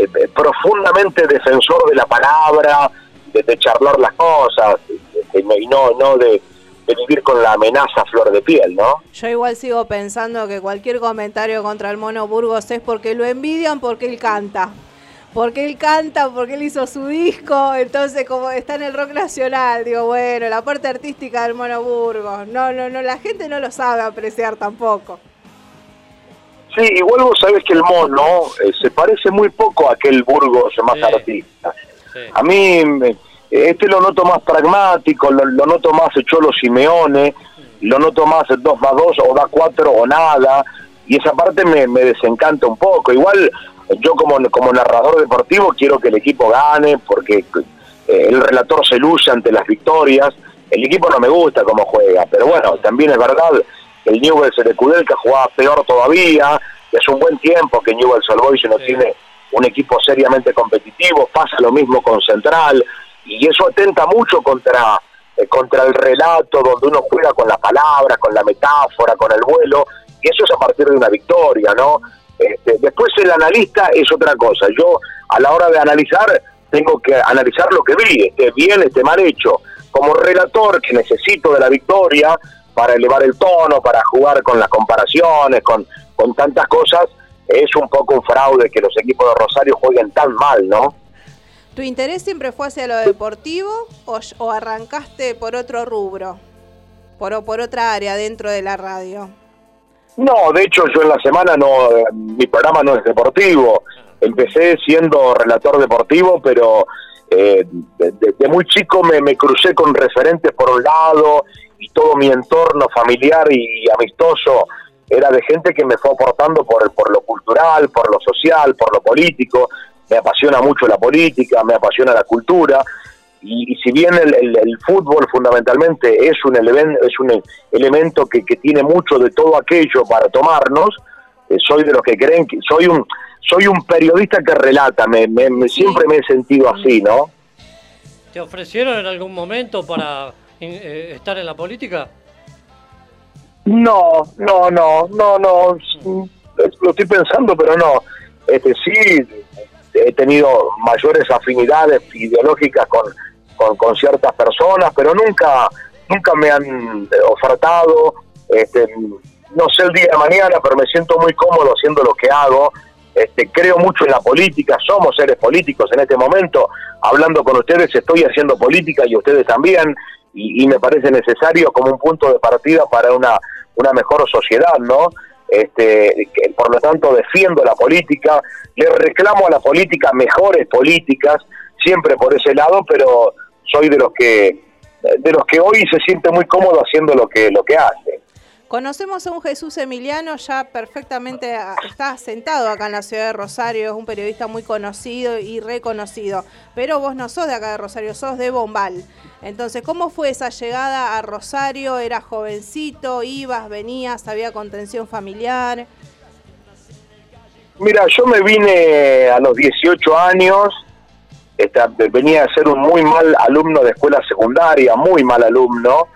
eh, profundamente defensor de la palabra, de, charlar las cosas, este, y no, no de, de vivir con la amenaza flor de piel, ¿no? Yo igual sigo pensando que cualquier comentario contra el Mono Burgos es porque lo envidian porque él canta. Porque él canta, porque él hizo su disco, entonces como está en el rock nacional, digo, bueno, la parte artística del Mono Burgos. No, no, no, la gente no lo sabe apreciar tampoco. Sí, igual vos sabés que el mono eh, se parece muy poco a aquel Burgos más Sí. artista. Sí. A mí, me- este lo noto más pragmático, lo, lo noto más Cholo Simeone, lo noto más 2 más 2 o da 4 o nada, y esa parte me, me desencanta un poco. Igual yo como, como narrador deportivo quiero que el equipo gane, porque eh, el relator se luce ante las victorias, el equipo no me gusta cómo juega, pero bueno, también es verdad el Newell's de Kudelka jugaba peor todavía, y es un buen tiempo que Newell's Old Boys no Sí. tiene un equipo seriamente competitivo, pasa lo mismo con Central, y eso atenta mucho contra, eh, contra el relato, donde uno juega con la palabra, con la metáfora, con el vuelo, y eso es a partir de una victoria, ¿no? Este, después el analista es otra cosa, yo a la hora de analizar tengo que analizar lo que vi, esté bien, esté mal hecho. Como relator que necesito de la victoria para elevar el tono, para jugar con las comparaciones, con, con tantas cosas, es un poco un fraude que los equipos de Rosario jueguen tan mal, ¿no? ¿Tu interés siempre fue hacia lo deportivo o, o arrancaste por otro rubro? Por, por otra área dentro de la radio. No, de hecho yo en la semana no, mi programa no es deportivo. Empecé siendo relator deportivo, pero eh, de, de- de muy chico me, me crucé con referentes por un lado y todo mi entorno familiar y amistoso era de gente que me fue aportando por, por lo cultural, por lo social, por lo político. Me apasiona mucho la política, me apasiona la cultura. Y, y si bien el, el- el fútbol fundamentalmente es un, eleven- es un elemento que, que tiene mucho de todo aquello para tomarnos, eh, soy de los que creen que soy un soy un periodista que relata, me, me- me- siempre me he sentido así, ¿no? ¿Te ofrecieron en algún momento para eh, estar en la política? No, no, no, no, no, lo estoy pensando, pero no. Este sí, he tenido mayores afinidades ideológicas con, con, ciertas personas, pero nunca, nunca me han ofertado, este, no sé el día de mañana, pero me siento muy cómodo haciendo lo que hago. Este, creo mucho en la política, somos seres políticos en este momento. Hablando con ustedes, estoy haciendo política y ustedes también, y, me parece necesario como un punto de partida para una, una mejor sociedad, ¿no? Este, por lo tanto, defiendo la política, le reclamo a la política mejores políticas, siempre por ese lado, pero soy de los que de los que hoy se siente muy cómodo haciendo lo que lo que hace. Conocemos a un Jesús Emiliano ya perfectamente, a- está sentado acá en la ciudad de Rosario, es un periodista muy conocido y reconocido, pero vos no sos de acá de Rosario, sos de Bombal. Entonces, ¿cómo fue esa llegada a Rosario? ¿Eras jovencito? ¿Ibas, venías? ¿Había contención familiar? Mira, yo me vine a los 18 años, esta- venía a ser un muy mal alumno de escuela secundaria, muy mal alumno,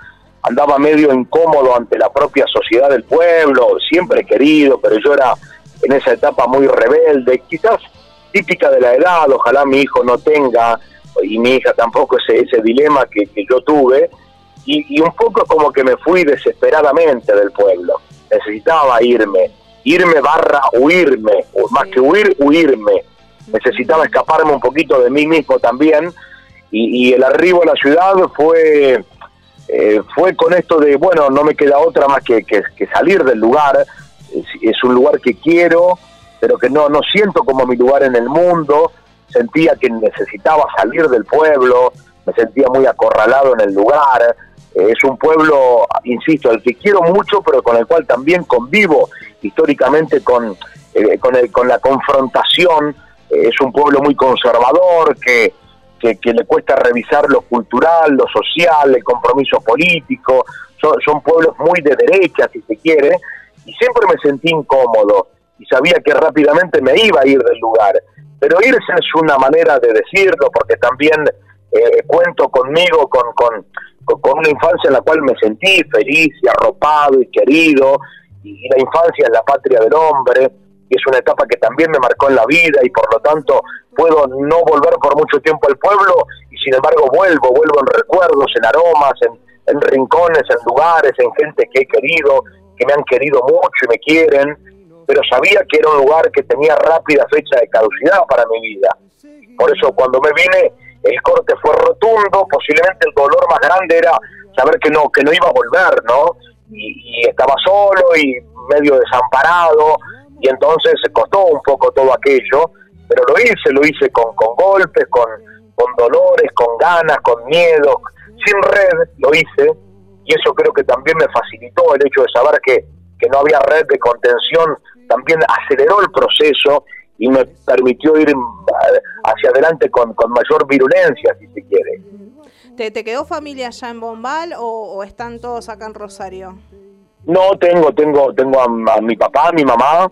andaba medio incómodo ante la propia sociedad del pueblo, siempre querido, pero yo era en esa etapa muy rebelde, quizás típica de la edad, ojalá mi hijo no tenga, y mi hija tampoco ese, ese dilema que, que yo tuve, y, y un poco como que me fui desesperadamente del pueblo, necesitaba irme, irme barra huirme, o más que huir, huirme, necesitaba escaparme un poquito de mí mismo también, y, y el arribo a la ciudad fue eh, fue con esto de, bueno, no me queda otra más que, que- salir del lugar. Es, es un lugar que quiero, pero que no, no siento como mi lugar en el mundo. Sentía que necesitaba salir del pueblo, me sentía muy acorralado en el lugar. Eh, es un pueblo, insisto, al que quiero mucho, pero con el cual también convivo históricamente con, eh, con, el- con la confrontación. Eh, es un pueblo muy conservador que, que, le cuesta revisar lo cultural, lo social, el compromiso político. Son, son pueblos muy de derecha, si se quiere, y siempre me sentí incómodo y sabía que rápidamente me iba a ir del lugar. Pero irse es una manera de decirlo, porque también eh, cuento conmigo con, con, con- una infancia en la cual me sentí feliz y arropado y querido, y la infancia es la patria del hombre, y es una etapa que también me marcó en la vida, y por lo tanto puedo no volver por mucho tiempo al pueblo, y sin embargo vuelvo, vuelvo en recuerdos, en aromas, en, rincones, en lugares, en gente que he querido, que me han querido mucho y me quieren, pero sabía que era un lugar que tenía rápida fecha de caducidad para mi vida. Por eso cuando me vine, el corte fue rotundo, posiblemente el dolor más grande era saber que no, que no iba a volver, ¿no? Y estaba solo y medio desamparado, y entonces se costó un poco todo aquello, pero lo hice, lo hice con, con golpes, con, con dolores, con ganas, con miedo, sin red, lo hice, y eso creo que también me facilitó el hecho de saber que, que no había red de contención, también aceleró el proceso y me permitió ir eh, hacia adelante con, con mayor virulencia, si se quiere. ¿Te, quedó familia allá en Bombal o están todos acá en Rosario? No, tengo, tengo, tengo a, a mi papá, a mi mamá,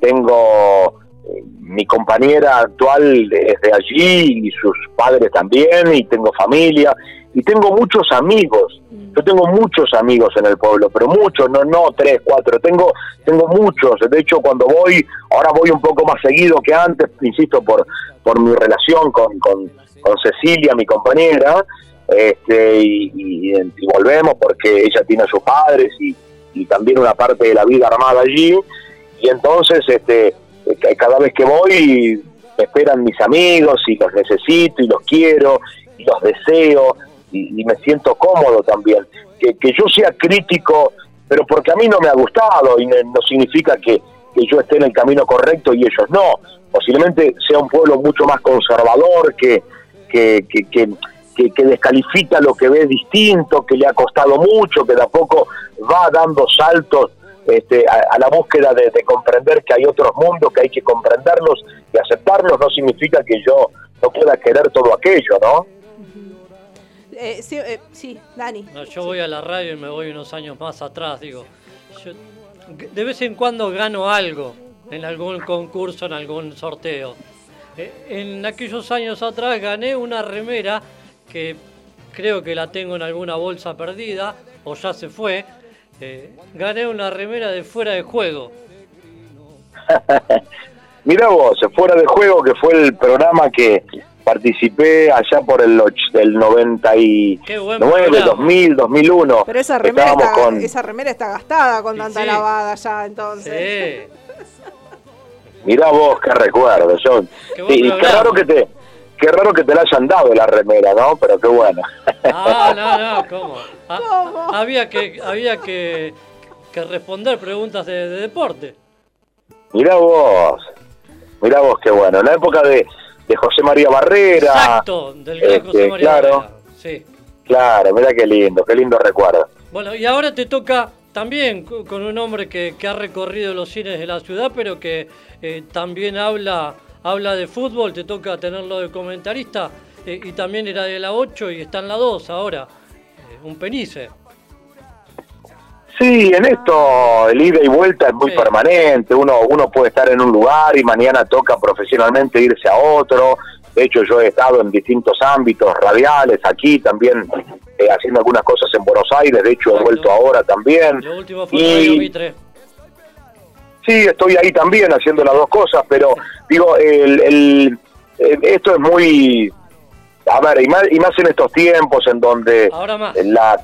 tengo eh, mi compañera actual es de allí y sus padres también, y tengo familia, y tengo muchos amigos. Yo tengo muchos amigos en el pueblo, pero muchos, no, no tres, cuatro, tengo, tengo muchos. De hecho, cuando voy, ahora voy un poco más seguido que antes, insisto, por, por mi relación con, con, con Cecilia, mi compañera, este, y, y- y volvemos porque ella tiene a sus padres y, y también una parte de la vida armada allí, y entonces este, eh, cada vez que voy me esperan mis amigos y los necesito y los quiero y los deseo y, me siento cómodo también. Que, que yo sea crítico, pero porque a mí no me ha gustado y no significa que, que yo esté en el camino correcto y ellos no. Posiblemente sea un pueblo mucho más conservador que, que, que, que, que- que descalifica lo que ve distinto, que le ha costado mucho, que de a poco va dando saltos este, a, a la búsqueda de, de comprender que hay otros mundos, que hay que comprenderlos y aceptarlos, no significa que yo no pueda querer todo aquello, ¿no? Eh, sí, eh, sí, Dani. No, yo voy a la radio y me voy unos años más atrás, digo. Yo de vez en cuando gano algo en algún concurso, en algún sorteo. Eh, En aquellos años atrás gané una remera que creo que la tengo en alguna bolsa perdida o ya se fue. Eh, gané una remera de fuera de juego. (laughs) Mira vos, fuera de juego, que fue el programa que participé allá por el, och- del 99, Qué buen programa. 2000, 2001. Pero esa remera, Estábamos está, con... esa remera está gastada con tanta sí. lavada ya, entonces. Sí. Mirá vos, qué recuerdo. Yo, Qué sí, y qué raro que te qué raro que te la hayan dado la remera, ¿no? Pero qué bueno. Ah, no, no, (laughs) ¿cómo? Ah, Había que, había que, que responder preguntas de, de deporte. Mirá vos, mirá vos, qué bueno. En la época de, de José María Barrera. Exacto, del gran este, José María claro. Barrera. Sí. Claro, mirá qué lindo, qué lindo recuerdo. Bueno, y ahora te toca también co- con un hombre que, que ha recorrido los cines de la ciudad, pero que eh, también habla, habla de fútbol, te toca tenerlo de comentarista, eh, y también era de la 8 y está en la 2 ahora, eh, un penice. Sí, en esto el ida y vuelta es muy Sí. permanente. Uno, uno puede estar en un lugar y mañana toca profesionalmente irse a otro. De hecho, yo he estado en distintos ámbitos radiales, aquí también eh, haciendo algunas cosas en Buenos Aires. De hecho, he vuelto ahora también. Lo último fue Y- Radio Mitre. Sí, estoy ahí también haciendo las dos cosas, pero digo, el, el- eh, esto es muy... A ver, y más, y más en estos tiempos en donde Ahora más. la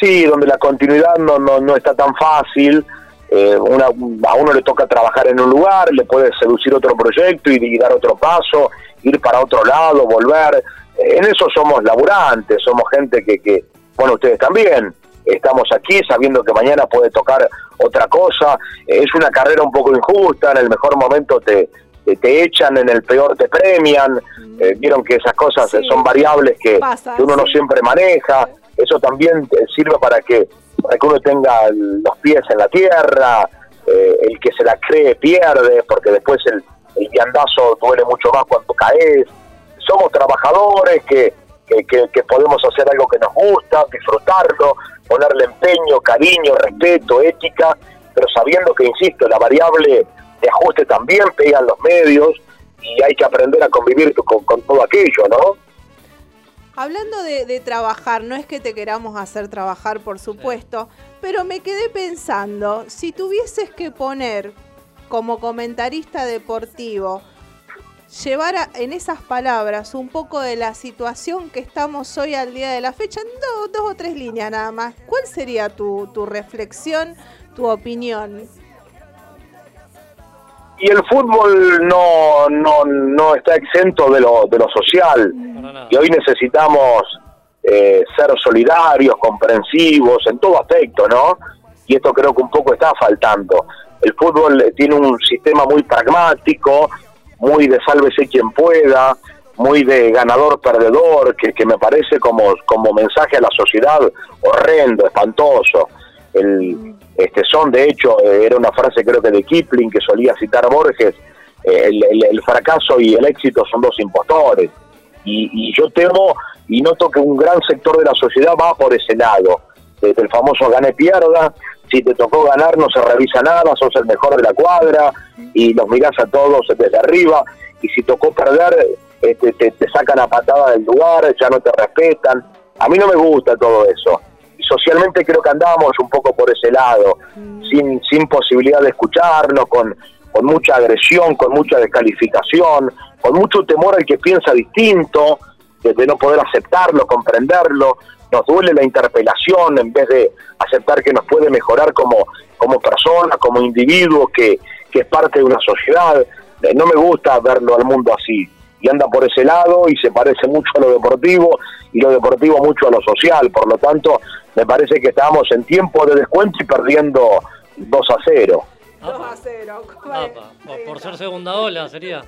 sí donde la continuidad no no, no está tan fácil eh, una- a uno le toca trabajar en un lugar le puede seducir otro proyecto y, y dar otro paso ir para otro lado volver en eso somos laburantes somos gente que, que bueno, ustedes también. Estamos aquí sabiendo que mañana puede tocar otra cosa. Es una carrera un poco injusta, en el mejor momento te, te, te echan, en el peor te premian. Eh, Vieron que esas cosas Sí. son variables que, Pasa, que uno no siempre maneja. Eso también eh, sirve para que, para que uno tenga los pies en la tierra. Eh, el que se la cree pierde, porque después el, el viandazo duele mucho más cuando caes. Somos trabajadores que, que, que- que podemos hacer algo que nos gusta, disfrutarlo, ponerle empeño, cariño, respeto, ética, pero sabiendo que, insisto, la variable de ajuste también pega en los medios y hay que aprender a convivir con, con todo aquello, ¿no? Hablando de, de trabajar, no es que te queramos hacer trabajar, por supuesto, pero me quedé pensando, si tuvieses que poner como comentarista deportivo, llevar a- en esas palabras un poco de la situación que estamos hoy al día de la fecha, en do- dos o tres líneas nada más, ¿cuál sería tu, tu reflexión, tu opinión? Y el fútbol no, no, no está exento de lo, de lo social. Y hoy necesitamos eh, ser solidarios, comprensivos, en todo aspecto, ¿no? Y esto creo que un poco está faltando. El fútbol eh, tiene un sistema muy pragmático, muy de sálvese quien pueda, muy de ganador-perdedor, que, que me parece como, como mensaje a la sociedad horrendo, espantoso. El, este son, de hecho, eh, era una frase creo que de Kipling que solía citar Borges, eh, el, fracaso y el éxito son dos impostores. Y, y yo temo y noto que un gran sector de la sociedad va por ese lado, desde el famoso gane-pierda, si te tocó ganar no se revisa nada, sos el mejor de la cuadra y los mirás a todos desde arriba, y si tocó perder, este, te, te sacan a patada del lugar, ya no te respetan. A mí no me gusta todo eso. Y socialmente creo que andamos un poco por ese lado, sin, sin posibilidad de escucharnos, con, con mucha agresión, con mucha descalificación, con mucho temor al que piensa distinto, de, de no poder aceptarlo, comprenderlo. Nos duele la interpelación en vez de aceptar que nos puede mejorar como, como persona, como individuo, que, que es parte de una sociedad. Eh, No me gusta verlo al mundo así. Y anda por ese lado y se parece mucho a lo deportivo y lo deportivo mucho a lo social. Por lo tanto, me parece que estábamos en tiempo de descuento y perdiendo 2 a 0. 2 a 0. Apa, por- por ser segunda ola sería.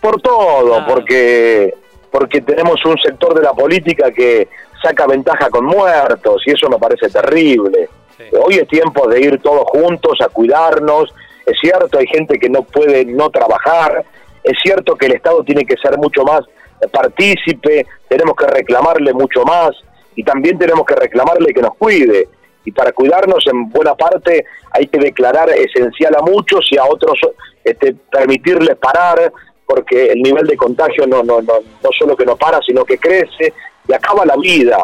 por todo, Ah. porque porque tenemos un sector de la política que saca ventaja con muertos y eso me parece terrible. Sí. Hoy es tiempo de ir todos juntos a cuidarnos. Es cierto, hay gente que no puede no trabajar. Es cierto que el Estado tiene que ser mucho más partícipe, tenemos que reclamarle mucho más y también tenemos que reclamarle que nos cuide. Y para cuidarnos, en buena parte, hay que declarar esencial a muchos y a otros este, permitirles parar, porque el nivel de contagio no, no, no, no solo que no para, sino que crece y acaba la vida.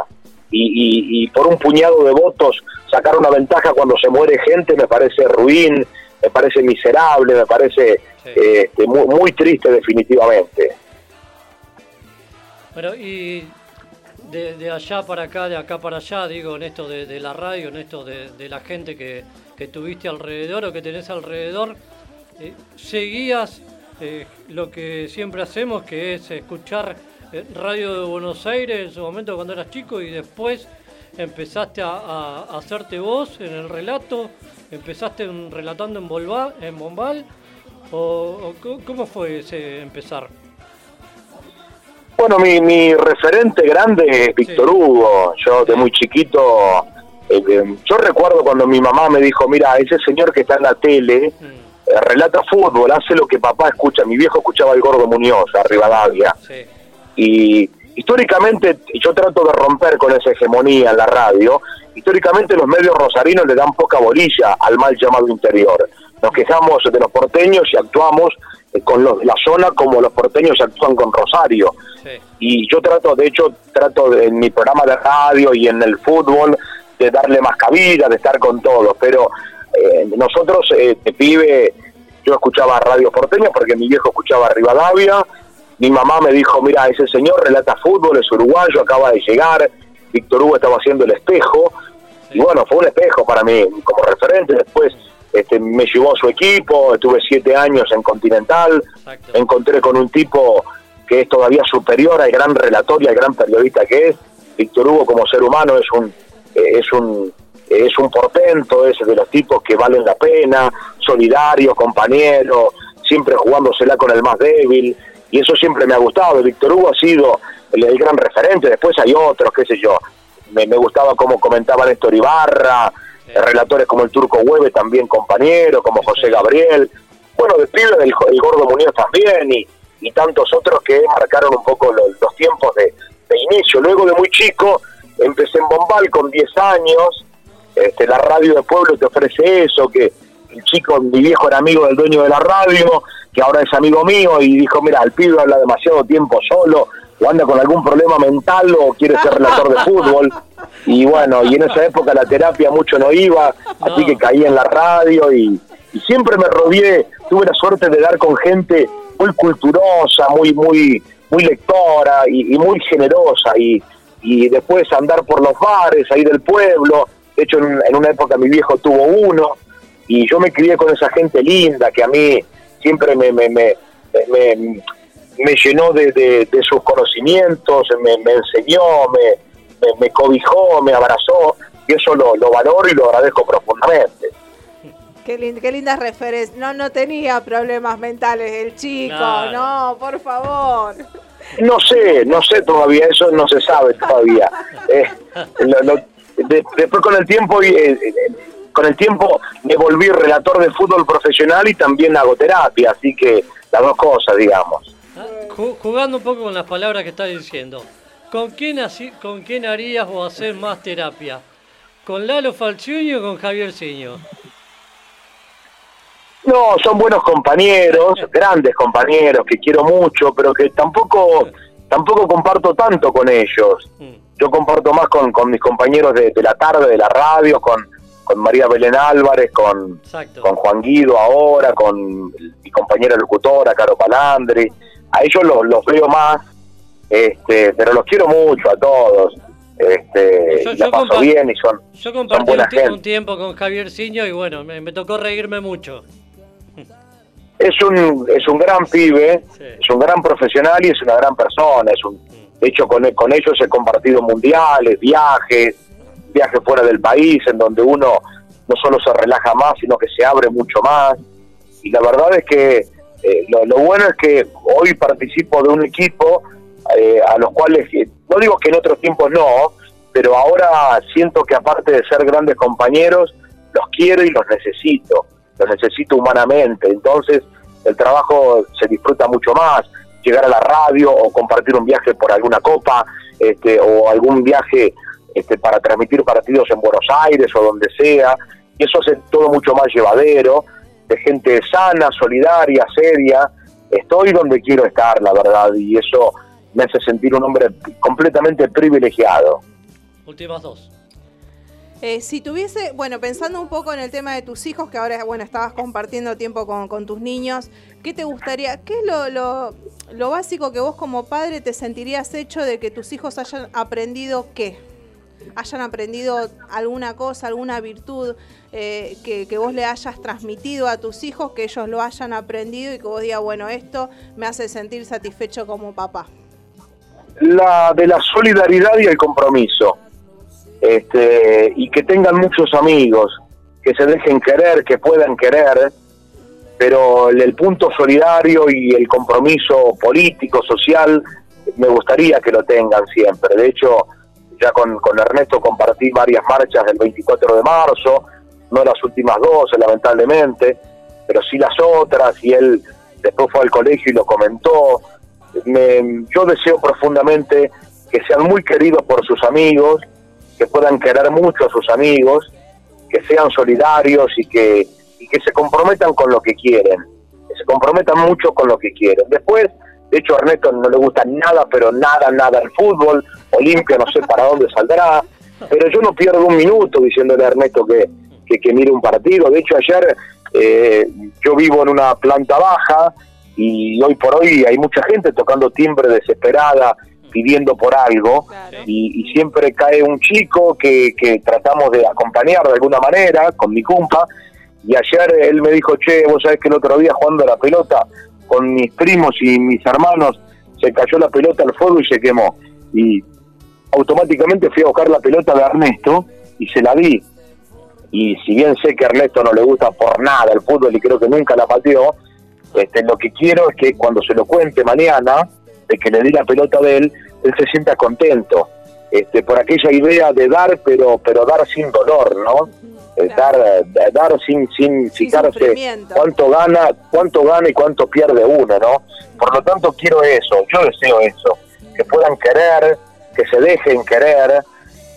Y, y- y por un puñado de votos sacar una ventaja cuando se muere gente me parece ruin, me parece miserable, me parece Sí. eh, este, muy, muy triste definitivamente. Pero y de, de allá para acá, de acá para allá, digo, en esto de, de la radio, en esto de, de la gente que, que tuviste alrededor o que tenés alrededor, eh, ¿seguías eh, lo que siempre hacemos, que es escuchar eh, Radio de Buenos Aires en su momento cuando eras chico y después empezaste a, a- a hacerte voz en el relato? ¿Empezaste en- relatando en, en Bombal? ¿O, cómo fue ese empezar? Bueno, mi, mi referente grande es Víctor Sí. Hugo. Yo de muy chiquito, eh, yo recuerdo cuando mi mamá me dijo, mira, ese señor que está en la tele Mm, relata fútbol, hace lo que papá escucha. Mi viejo escuchaba el Gordo Muñoz, a Rivadavia. sí. Y históricamente, yo trato de romper con esa hegemonía en la radio, históricamente los medios rosarinos le dan poca bolilla al mal llamado interior. Nos quejamos de los porteños y actuamos eh, con los, la zona como los porteños actúan con Rosario Sí. y yo trato, de hecho, trato de- en mi programa de radio y en el fútbol de darle más cabida, de estar con todos, pero eh, nosotros, eh, de pibe, yo escuchaba radio porteño porque mi viejo escuchaba Rivadavia, mi mamá me dijo, mira, ese señor relata fútbol, es uruguayo, acaba de llegar, Víctor Hugo estaba haciendo el espejo, y bueno, fue un espejo para mí como referente, después este, me llevó a su equipo, estuve siete años en Continental, Exacto. me encontré con un tipo que es todavía superior al gran relator y al gran periodista que es, Víctor Hugo como ser humano es un, eh, es un, es un portento, es de los tipos que valen la pena, solidario, compañero, siempre jugándosela con el más débil, y eso siempre me ha gustado. Víctor Hugo ha sido el, el gran referente, después hay otros, qué sé yo. Me, me gustaba como comentaba Néstor Ibarra, relatores como el Turco Hueve, también compañero, como José Gabriel, bueno, de pibe el, el Gordo Muñoz también, y, y tantos otros que marcaron un poco los, los tiempos de, de inicio. Luego de muy chico, empecé en Bombal con 10 años, este, la radio de pueblo te ofrece eso, que el chico, mi viejo era amigo del dueño de la radio, que ahora es amigo mío, y dijo, mira, el pibe habla demasiado tiempo solo, o anda con algún problema mental, o quiere ser relator de fútbol, (laughs) y bueno, y en esa época la terapia mucho no iba, así que caí en la radio, y, y siempre me rodeé, tuve la suerte de dar con gente muy culturosa, muy, muy, muy lectora, y, y muy generosa, y, y después andar por los bares ahí del pueblo, de hecho en, en una época mi viejo tuvo uno, y yo me crié con esa gente linda que a mí siempre me, me, me, me, me llenó de, de- de sus conocimientos, me, me enseñó, me, me, me cobijó, me abrazó, y eso lo, lo valoro y lo agradezco profundamente. Qué, lin- qué lindas referencias. No, no tenía problemas mentales el chico. No, por favor. No sé, no sé todavía, eso no se sabe todavía. (laughs) Eh, lo- lo- de- después con el tiempo, y, eh, eh, con el tiempo me volví relator de fútbol profesional y también hago terapia, así que las dos cosas, digamos. Ju- Jugando un poco con las palabras que estás diciendo. ¿Con quién, así, ¿Con quién harías o hacer más terapia? ¿Con Lalo Falcioni o con Javier Ciño? No, son buenos compañeros, (laughs) grandes compañeros que quiero mucho, pero que tampoco tampoco comparto tanto con ellos. Yo comparto más con, con mis compañeros de, de la tarde, de la radio, con, con María Belén Álvarez, con, con Juan Guido ahora, con mi compañera locutora, Caro Palandri. A ellos los, los veo más, este, pero los quiero mucho a todos. Este, Yo- la yo paso bien y son, Yo son compartí buena un, gente. un tiempo con Javier Ciño y bueno, me, me tocó reírme mucho. es un es un gran pibe, es un gran profesional y es una gran persona. Es un, de hecho, con, con ellos he compartido mundiales, viajes, viajes fuera del país, en donde uno no solo se relaja más, sino que se abre mucho más. Y la verdad es que eh, lo, lo bueno es que hoy participo de un equipo eh, a los cuales, eh, no digo que en otros tiempos no, pero ahora siento que aparte de ser grandes compañeros, los quiero y los necesito, los necesito humanamente. Entonces el trabajo se disfruta mucho más, llegar a la radio o compartir un viaje por alguna copa este, o algún viaje este, para transmitir partidos en Buenos Aires o donde sea, y eso hace todo mucho más llevadero, de gente sana, solidaria, seria. Estoy donde quiero estar, la verdad, y eso me hace sentir un hombre completamente privilegiado. Últimas dos. Eh, si tuviese, bueno, pensando un poco en el tema de tus hijos, que ahora, bueno, estabas compartiendo tiempo con, tus niños, ¿qué te gustaría, qué es lo, lo, lo básico que vos como padre te sentirías hecho de que tus hijos hayan aprendido qué? Hayan aprendido alguna cosa, alguna virtud eh, que, que vos le hayas transmitido a tus hijos, que ellos lo hayan aprendido y que vos digas, bueno, esto me hace sentir satisfecho como papá. La de la solidaridad y el compromiso. Este, y que tengan muchos amigos, que se dejen querer, que puedan querer, pero el, punto solidario y el compromiso político, social, me gustaría que lo tengan siempre. De hecho, ya con, con Ernesto compartí varias marchas del 24 de marzo, no las últimas 12 lamentablemente, pero sí las otras, y él después fue al colegio y lo comentó. Me- yo deseo profundamente que sean muy queridos por sus amigos, que puedan querer mucho a sus amigos, que sean solidarios y que, y que se comprometan con lo que quieren, que se comprometan mucho con lo que quieren. Después, de hecho a Ernesto no le gusta nada, pero nada, nada el fútbol, Olimpia no sé para dónde saldrá, pero yo no pierdo un minuto diciéndole a Ernesto que, que, que mire un partido. De hecho ayer eh, yo vivo en una planta baja y hoy por hoy hay mucha gente tocando timbre desesperada pidiendo por algo y, y siempre cae un chico que, que tratamos de acompañar de alguna manera con mi cumpa y ayer él me dijo, che, vos sabés que el otro día jugando a la pelota con mis primos y mis hermanos se cayó la pelota al fuego y se quemó y automáticamente fui a buscar la pelota de Ernesto y se la di. Y si bien sé que a Ernesto no le gusta por nada el fútbol y creo que nunca la pateó, este, lo que quiero es que cuando se lo cuente mañana, de que le di la pelota de él, él se sienta contento. Este, por aquella idea de dar, pero pero dar sin dolor, ¿no? Eh, dar, eh, dar sin sin fijarse cuánto gana, cuánto gana y cuánto pierde uno, ¿no? Por lo tanto quiero eso, yo deseo eso, que puedan querer, que se dejen querer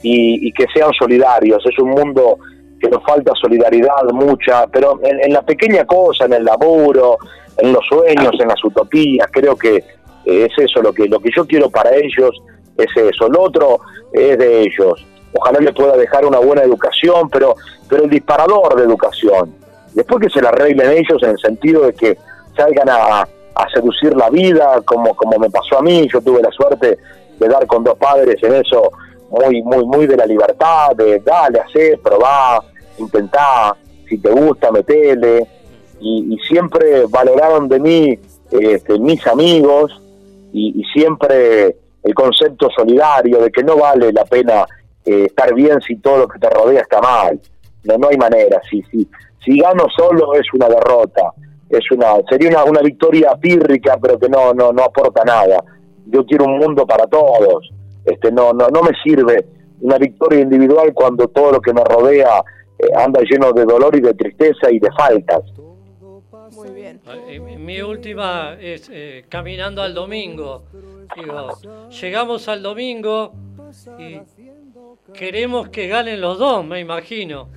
y, y que sean solidarios. Es un mundo que nos falta solidaridad mucha, pero en, en la pequeña cosa, en el laburo, en los sueños, en las utopías, creo que es eso lo que lo que yo quiero para ellos es eso. Lo otro es de ellos. Ojalá les pueda dejar una buena educación, pero pero el disparador de educación. Después que se la arreglen ellos en el sentido de que salgan a, a seducir la vida, como como me pasó a mí. Yo tuve la suerte de dar con dos padres en eso muy muy muy de la libertad, de dale, hacer, probá, intentá, si te gusta, metele. Y, y siempre valoraron de mí este, mis amigos y, siempre el concepto solidario de que no vale la pena eh, estar bien si todo lo que te rodea está mal. No, no hay manera. Si, si, si gano solo es una derrota. Es una sería una, una victoria pírrica, pero que no, no, no aporta nada. Yo quiero un mundo para todos. Este, no, no, no me sirve una victoria individual cuando todo lo que me rodea eh, anda lleno de dolor y de tristeza y de faltas. Muy bien. Eh, Mi mi última es eh, caminando al domingo. Digo, llegamos al domingo y queremos que ganen los dos, me imagino.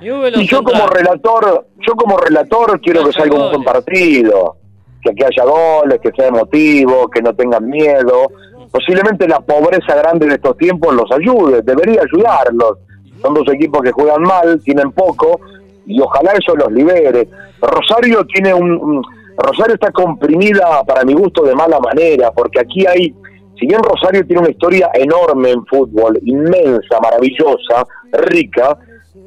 Y yo como relator, yo como relator quiero que salga un buen partido, que, que haya goles, que sea emotivo, que no tengan miedo. Posiblemente la pobreza grande de estos tiempos los ayude, debería ayudarlos. Son dos equipos que juegan mal, tienen poco y ojalá eso los libere. Rosario tiene un, un- Rosario está comprimida para mi gusto de mala manera, porque aquí hay si bien Rosario tiene una historia enorme en fútbol, inmensa, maravillosa, rica,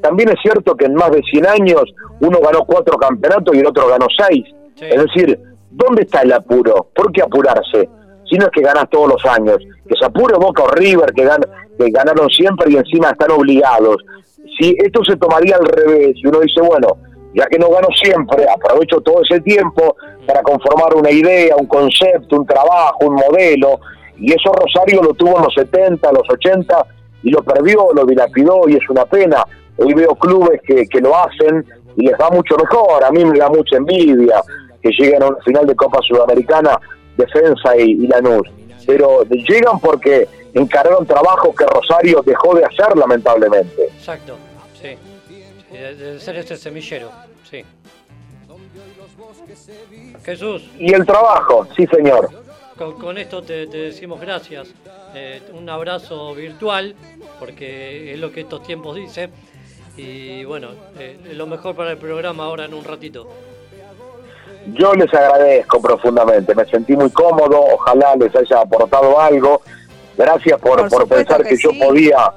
también es cierto que en más de 100 años uno ganó cuatro campeonatos y el otro ganó seis. Sí. Es decir, ¿dónde está el apuro? ¿Por qué apurarse? Si no es que ganas todos los años. Que se apure Boca o River, que, gan- que ganaron siempre y encima están obligados. Si esto se tomaría al revés, y uno dice, bueno, ya que no gano siempre, aprovecho todo ese tiempo para conformar una idea, un concepto, un trabajo, un modelo, y eso Rosario lo tuvo en los 70, los 80, y lo perdió, lo dilapidó, y es una pena. Hoy veo clubes que, que lo hacen y les va mucho mejor, a mí me da mucha envidia que lleguen a una final de Copa Sudamericana, Defensa y, y Lanús. Pero llegan porque encargaron trabajo que Rosario dejó de hacer, lamentablemente. Exacto, sí. Sí, de, ser ese semillero, sí. Jesús, Y el trabajo, sí señor. con, con esto te, te decimos gracias. Eh, un abrazo virtual, porque es lo que estos tiempos dicen. Y bueno, eh, lo mejor para el programa ahora en un ratito. Yo les agradezco profundamente, me sentí muy cómodo, ojalá les haya aportado algo. Gracias por, Por pensar que que, yo sí. podía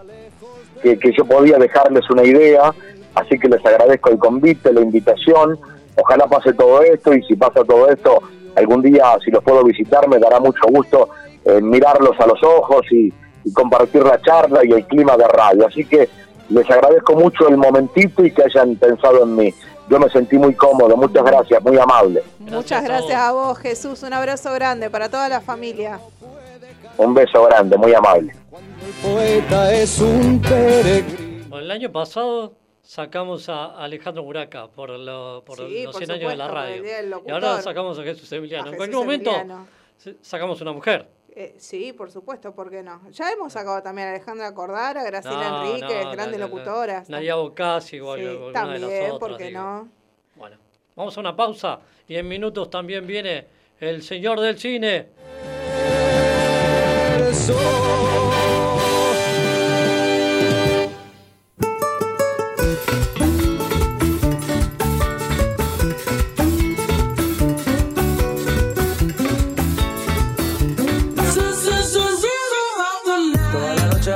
que, que yo podía dejarles una idea, así que les agradezco el convite, la invitación. Ojalá pase todo esto y si pasa todo esto, algún día si los puedo visitar me dará mucho gusto eh, mirarlos a los ojos y, y compartir la charla y el clima de radio. Así que les agradezco mucho el momentito y que hayan pensado en mí. Yo me sentí muy cómodo, muchas gracias, muy amable. Muchas a gracias vos. a vos, Jesús. Un abrazo grande para toda la familia. Un beso grande, muy amable. El año pasado sacamos a Alejandro Muraca por, lo- por Sí, los por 100 años de la radio. Y ahora sacamos a Jesús Emiliano. A en cualquier momento Emiliano. sacamos una mujer. Eh, sí, por supuesto, ¿por qué no? Ya hemos sacado también a Alejandra Cordara, a Graciela No, Enríquez, no, locutoras. Nadia Bocasi o Sí, alguna de también, las otras. ¿por qué digo. no? Bueno, vamos a una pausa y en minutos también viene el señor del cine.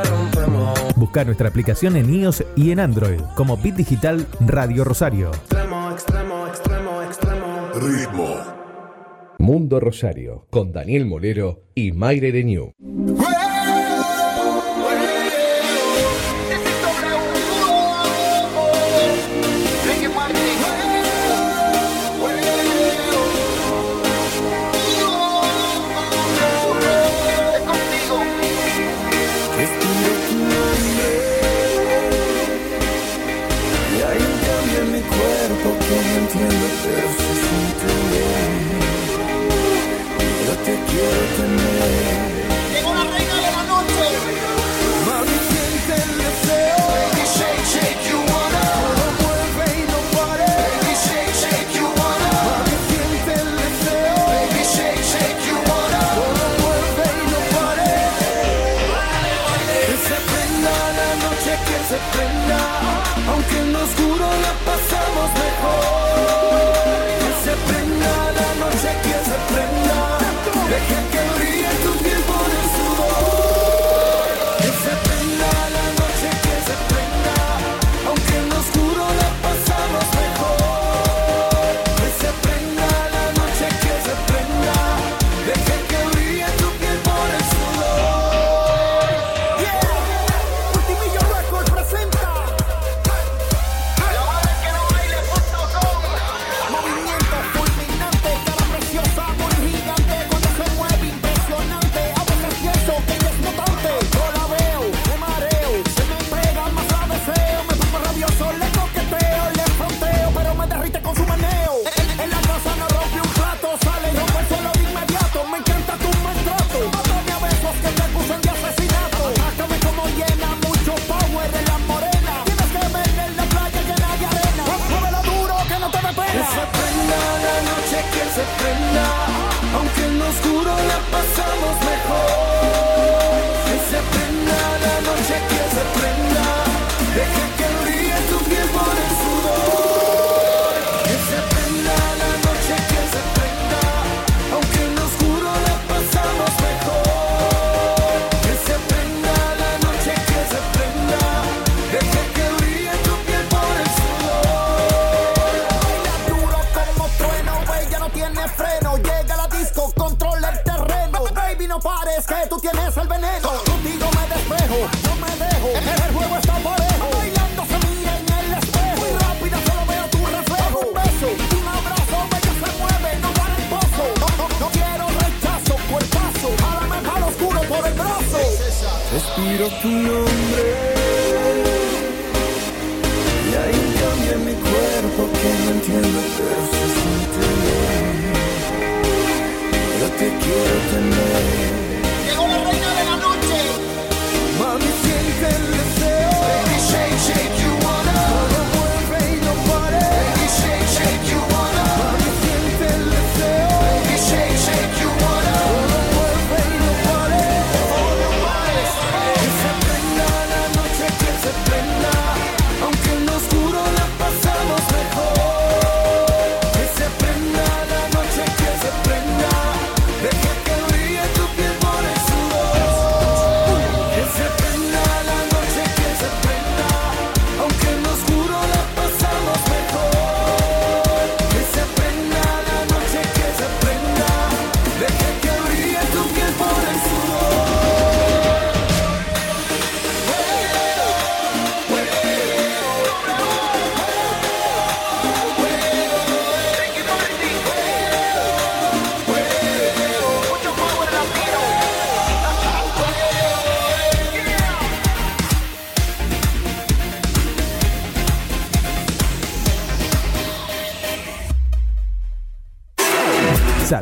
Rompemos. Busca nuestra aplicación en iOS y en Android como Bit Digital Radio Rosario. Extremo, extremo, extremo, extremo. Mundo Rosario, con Daniel Molero y Mayre Deñú.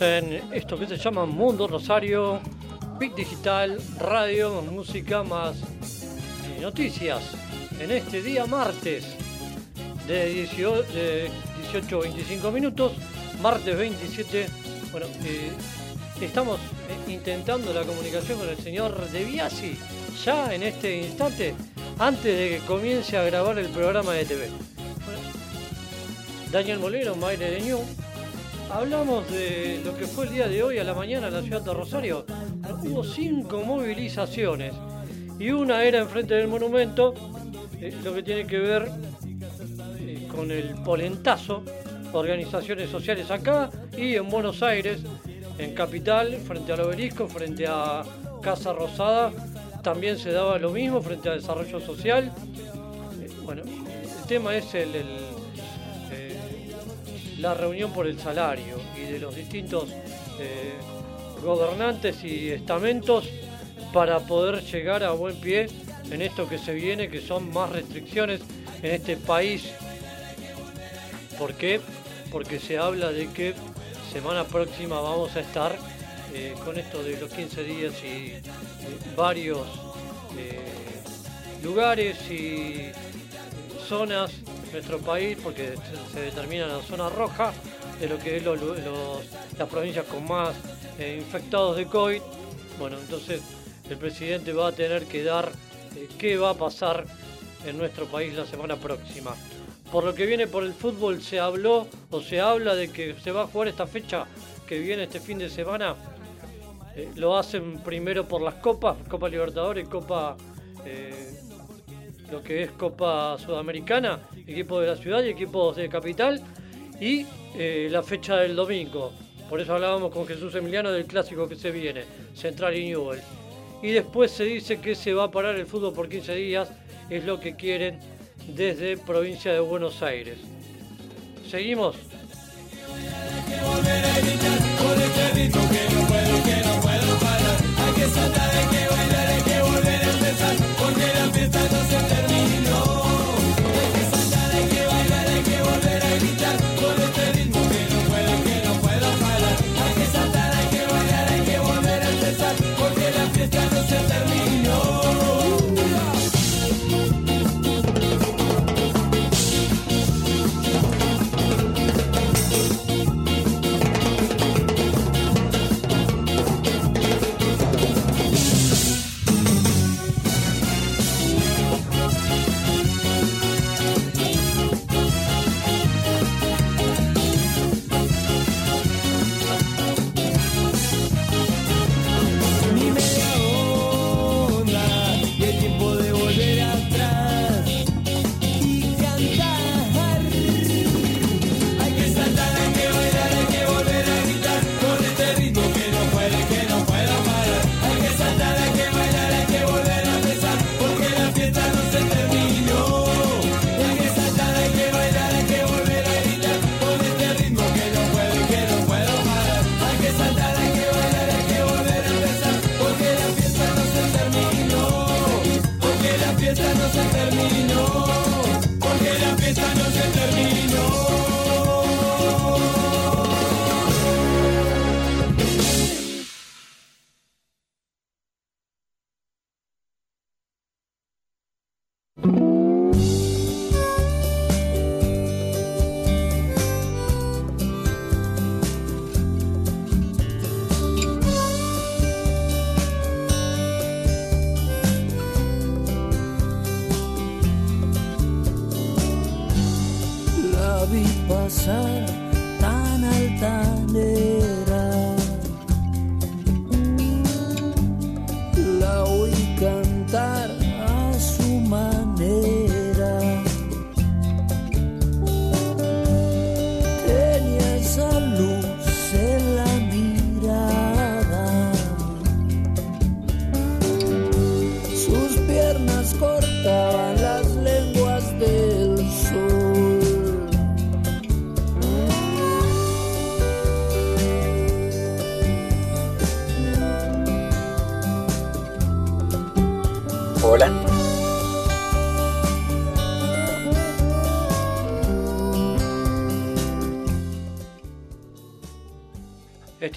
En esto que se llama Mundo Rosario, Bit Digital, radio, música más eh, noticias. En este día martes de 18, de 18 25 minutos, martes 27. Bueno, eh, estamos eh, intentando la comunicación con el señor De Biasi ya en este instante, antes de que comience a grabar el programa de TV. Daniel Molero, Maire de Ñu. Hablamos de lo que fue el día de hoy a la mañana en la ciudad de Rosario. Hubo cinco movilizaciones y una era enfrente del monumento, eh, lo que tiene que ver eh, con el polentazo, organizaciones sociales acá y en Buenos Aires, en Capital, frente al obelisco, frente a Casa Rosada, también se daba lo mismo frente a Desarrollo Social. Eh, Bueno, el tema es el, la reunión por el salario y de los distintos eh, gobernantes y estamentos para poder llegar a buen pie en esto que se viene, que son más restricciones en este país. ¿Por qué? Porque se habla de que semana próxima vamos a estar eh, con esto de los 15 días y eh, varios lugares y zonas nuestro país, porque se, determina la zona roja de lo que es las provincias con más eh, infectados de COVID. Bueno, entonces el presidente va a tener que dar eh, qué va a pasar en nuestro país la semana próxima. Por lo que viene por el fútbol se habló o se habla de que se va a jugar esta fecha que viene este fin de semana. Eh, lo hacen primero por las copas, Copa Libertadores, Copa lo que es Copa Sudamericana, equipos de la ciudad y equipos de capital, y eh, la fecha del domingo. Por eso hablábamos con Jesús Emiliano del clásico que se viene, Central y Newell. Y después se dice que se va a parar el fútbol por 15 días, es lo que quieren desde provincia de Buenos Aires. Seguimos.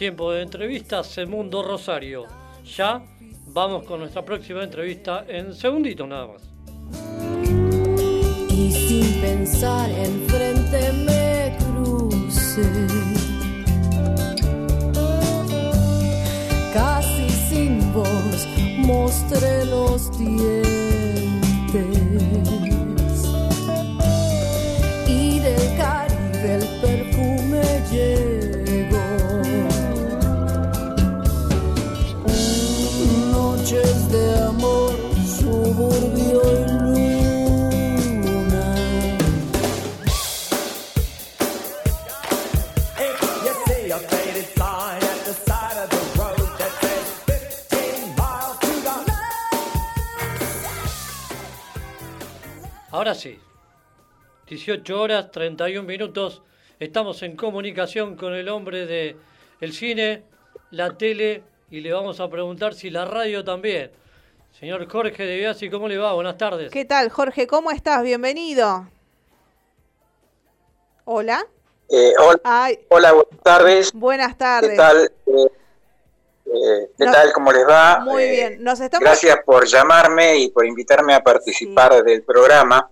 Tiempo de entrevistas en Mundo Rosario. Ya vamos con nuestra próxima entrevista en segundito nada más. y sin pensar enfrente me crucé. Casi sin voz mostré los dientes 18 horas 31 minutos. Estamos en comunicación con el hombre de el cine, la tele y le vamos a preguntar si la radio también. Señor Jorge de Biasi, ¿cómo le va? Buenas tardes. ¿Qué tal, Jorge? ¿Cómo estás? Bienvenido. Hola. Eh, hola, Ay, hola, buenas tardes. buenas ¿Qué tardes. tal? Eh, eh, ¿Qué tal? ¿Cómo les va? Muy Eh, bien. Nos estamos, Gracias por llamarme y por invitarme a participar del programa.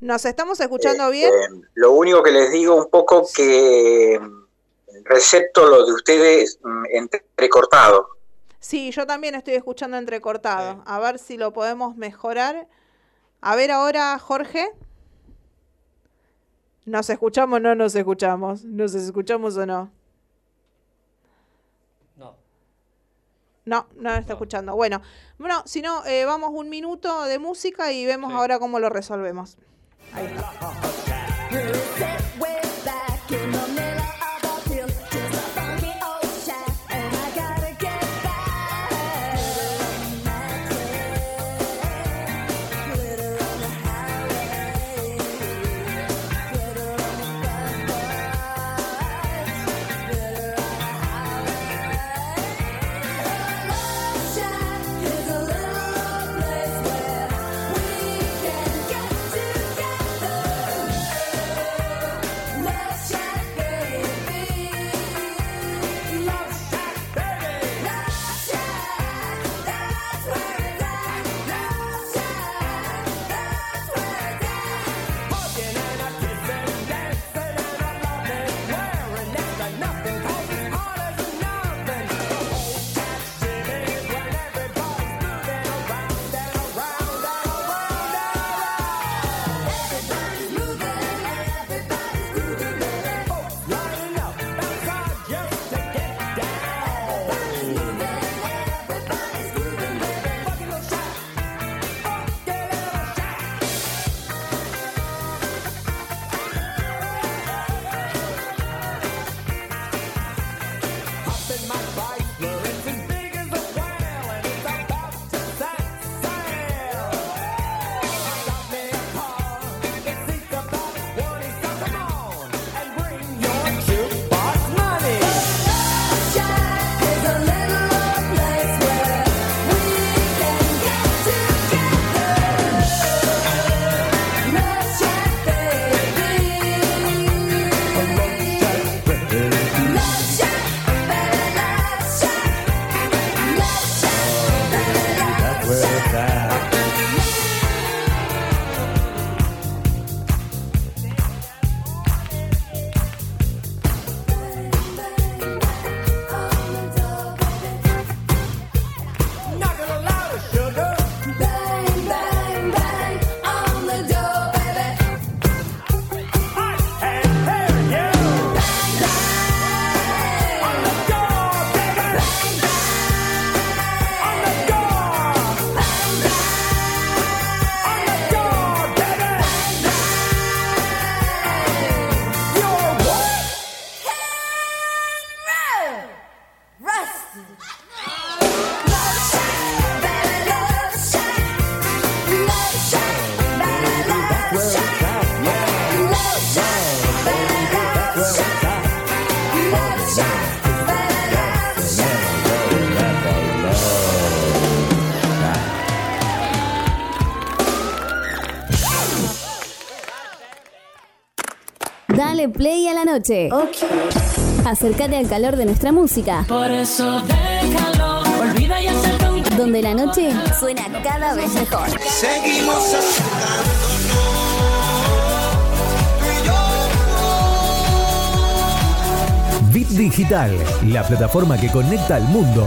¿Nos estamos escuchando bien? Eh, lo único que les digo un poco que mm, recepto lo de ustedes mm, entrecortado. Sí, yo también estoy escuchando entrecortado. A ver si lo podemos mejorar. A ver ahora, Jorge. ¿Nos escuchamos o no nos escuchamos? ¿Nos escuchamos o no? No. No, no está escuchando. Bueno, bueno, si no, eh, vamos un minuto de música y vemos Sí. ahora cómo lo resolvemos. Ahí Dale play a la noche. Acércate al calor de nuestra música. Por eso déjalo, olvida y un Donde la noche suena cada vez mejor. Seguimos Bit Digital, la plataforma que conecta al mundo.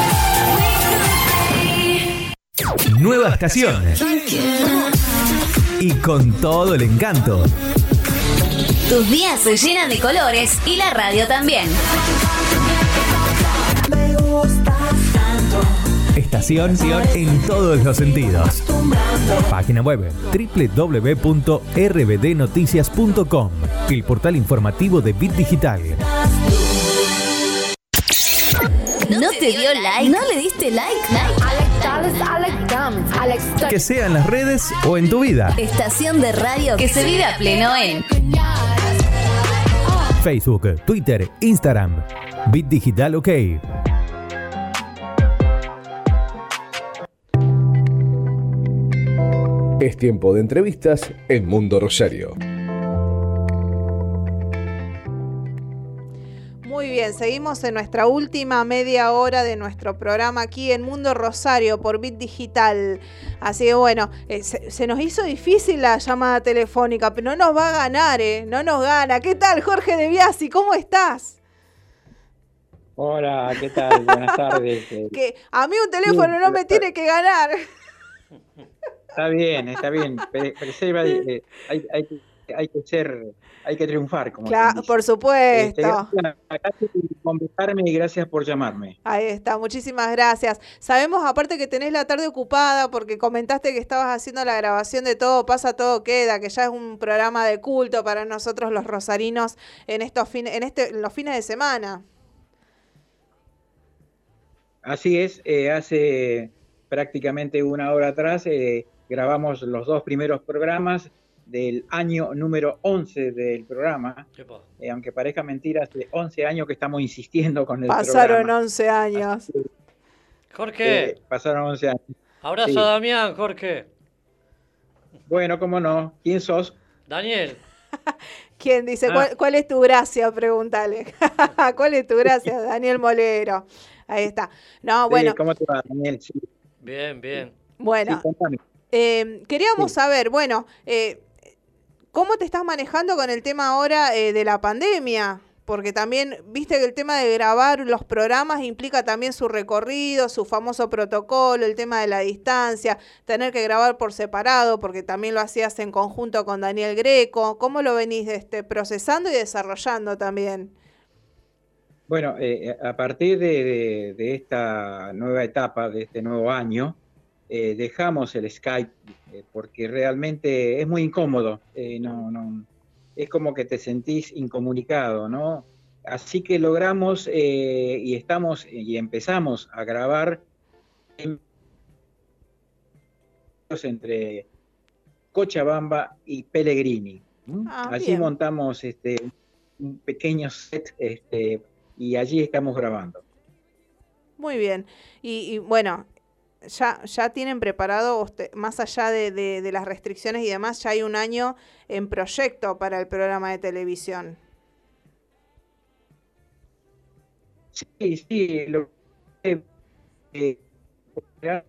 Nueva estación. Y con todo el encanto. Tus días se llenan de colores y la radio también. Me gustas tanto Estación en todos los sentidos. Página web www.rbdnoticias.com, el portal informativo de Bit Digital. ¿No te dio like? ¿No le diste like? Que sea en las redes o en tu vida. Estación de radio que se vive a pleno en Facebook, Twitter, Instagram. Bit Digital OK. Es tiempo de entrevistas en Mundo Rosario. Muy bien, seguimos en nuestra última media hora de nuestro programa aquí en Mundo Rosario por Bit Digital. Así que bueno, eh, se, se nos hizo difícil la llamada telefónica, pero no nos va a ganar, ¿eh? No nos gana. ¿Qué tal, Jorge de Biasi? ¿Cómo estás? Hola, ¿qué tal? Buenas tardes. Eh, Que a mí un teléfono no me tiene que ganar. Está bien, está bien. Preserva, eh, hay, hay que- hay que ser, hay que triunfar, como Claro, por Este, supuesto. gracias, gracias por convocarme y gracias por llamarme. Ahí está, muchísimas gracias. Sabemos aparte que tenés la tarde ocupada porque comentaste que estabas haciendo la grabación de Todo pasa, todo queda, que ya es un programa de culto para nosotros los rosarinos en estos fines, en este, en los fines de semana. Así es, eh, hace prácticamente una hora atrás eh, grabamos los dos primeros programas del año número 11 del programa. Eh, aunque parezca mentira, hace 11 años que estamos insistiendo con el Pasaron programa. 11 años. Jorge, Eh, pasaron 11 años. abrazo sí. a Damián, Jorge. Bueno, cómo no. ¿Quién sos? Daniel, (laughs) ¿Quién dice? Ah. ¿Cuál, cuál es tu gracia? Pregúntale. (laughs) ¿Cuál es tu gracia? Daniel Molero. Ahí está. No, Sí, bueno, ¿Cómo te va, Daniel? Sí, bien, bien. bueno. Eh, queríamos saber, bueno, eh, ¿cómo te estás manejando con el tema ahora eh, de la pandemia? Porque también, viste que el tema de grabar los programas implica también su recorrido, su famoso protocolo, el tema de la distancia, tener que grabar por separado, porque también lo hacías en conjunto con Daniel Greco. ¿Cómo lo venís este, procesando y desarrollando también? Bueno, eh, a partir de esta nueva etapa, de este nuevo año, eh, dejamos el Skype eh, porque realmente es muy incómodo. eh, no, no, es como que te sentís incomunicado, ¿no? Así que logramos y estamos y empezamos a grabar en- entre Cochabamba y Pellegrini. Ah, Allí bien. montamos este, un pequeño set este, y allí estamos grabando. Muy bien. Y, y, bueno, ya, ya tienen preparado, más allá de, de- las restricciones y demás, ya hay un año en proyecto para el programa de televisión. Sí, sí, lo que eh,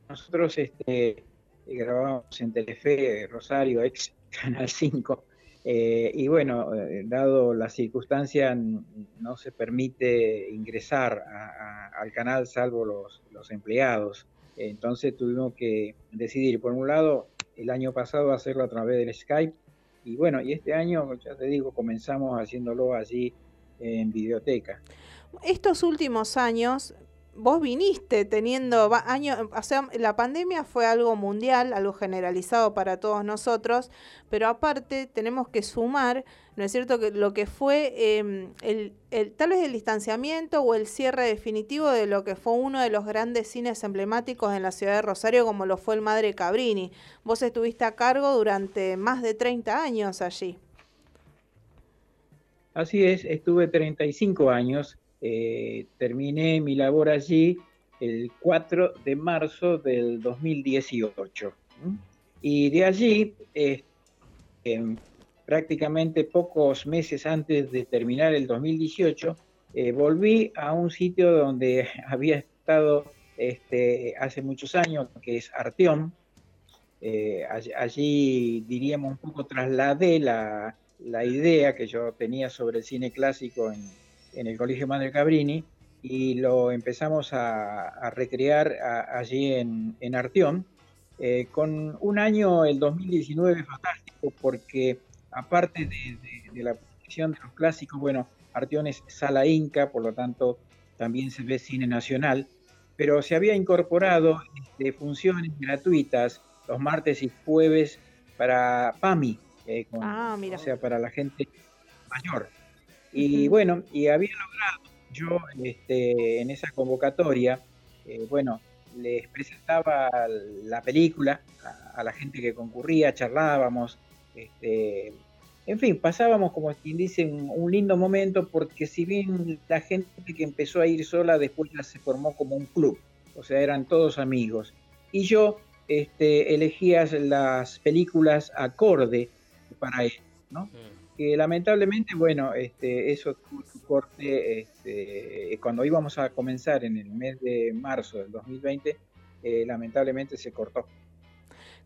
nosotros este, grabamos en Telefe Rosario, ex Canal 5, eh, y bueno, eh, dado la circunstancia, no se permite ingresar a- a- al canal salvo los, los empleados. Entonces tuvimos que decidir, por un lado, el año pasado hacerlo a través del Skype, y bueno, y este año, ya te digo, comenzamos haciéndolo allí en videoteca. Estos últimos años, vos viniste teniendo años, o sea, la pandemia fue algo mundial, algo generalizado para todos nosotros, pero aparte tenemos que sumar, ¿no es cierto?, que lo que fue eh, el, el- tal vez el distanciamiento o el cierre definitivo de lo que fue uno de los grandes cines emblemáticos en la ciudad de Rosario, como lo fue el Madre Cabrini. Vos estuviste a cargo durante más de 30 años allí. Así es, estuve 35 años, eh, terminé mi labor allí el 4 de marzo del 2018. ¿m? Y de allí, eh, em, prácticamente pocos meses antes de terminar el 2018, eh, volví a un sitio donde (laughs) había estado este, hace muchos años, que es Arteón. Eh, all- allí, diríamos, un poco trasladé la, la idea que yo tenía sobre el cine clásico en, en el Colegio Madre Cabrini y lo empezamos a, a recrear a- allí en, en Arteón, eh, con un año, el 2019, fantástico, porque aparte de, de- de la proyección de los clásicos, bueno, Arteón es sala inca, por lo tanto también se ve cine nacional, pero se había incorporado este, funciones gratuitas los martes y jueves para PAMI, eh, con- Ah, o sea, para la gente mayor. Y bueno, y había logrado yo este, en esa convocatoria, eh, bueno, les presentaba la película a, a la gente que concurría, charlábamos, este, en fin, pasábamos como quien dice un, un lindo momento porque si bien la gente que empezó a ir sola después ya se formó como un club, o sea, eran todos amigos. Y yo este, elegía las películas acorde para él, ¿no? Que lamentablemente, bueno, este, eso tuvo su corte este, cuando íbamos a comenzar en el mes de marzo del 2020, eh, lamentablemente se cortó.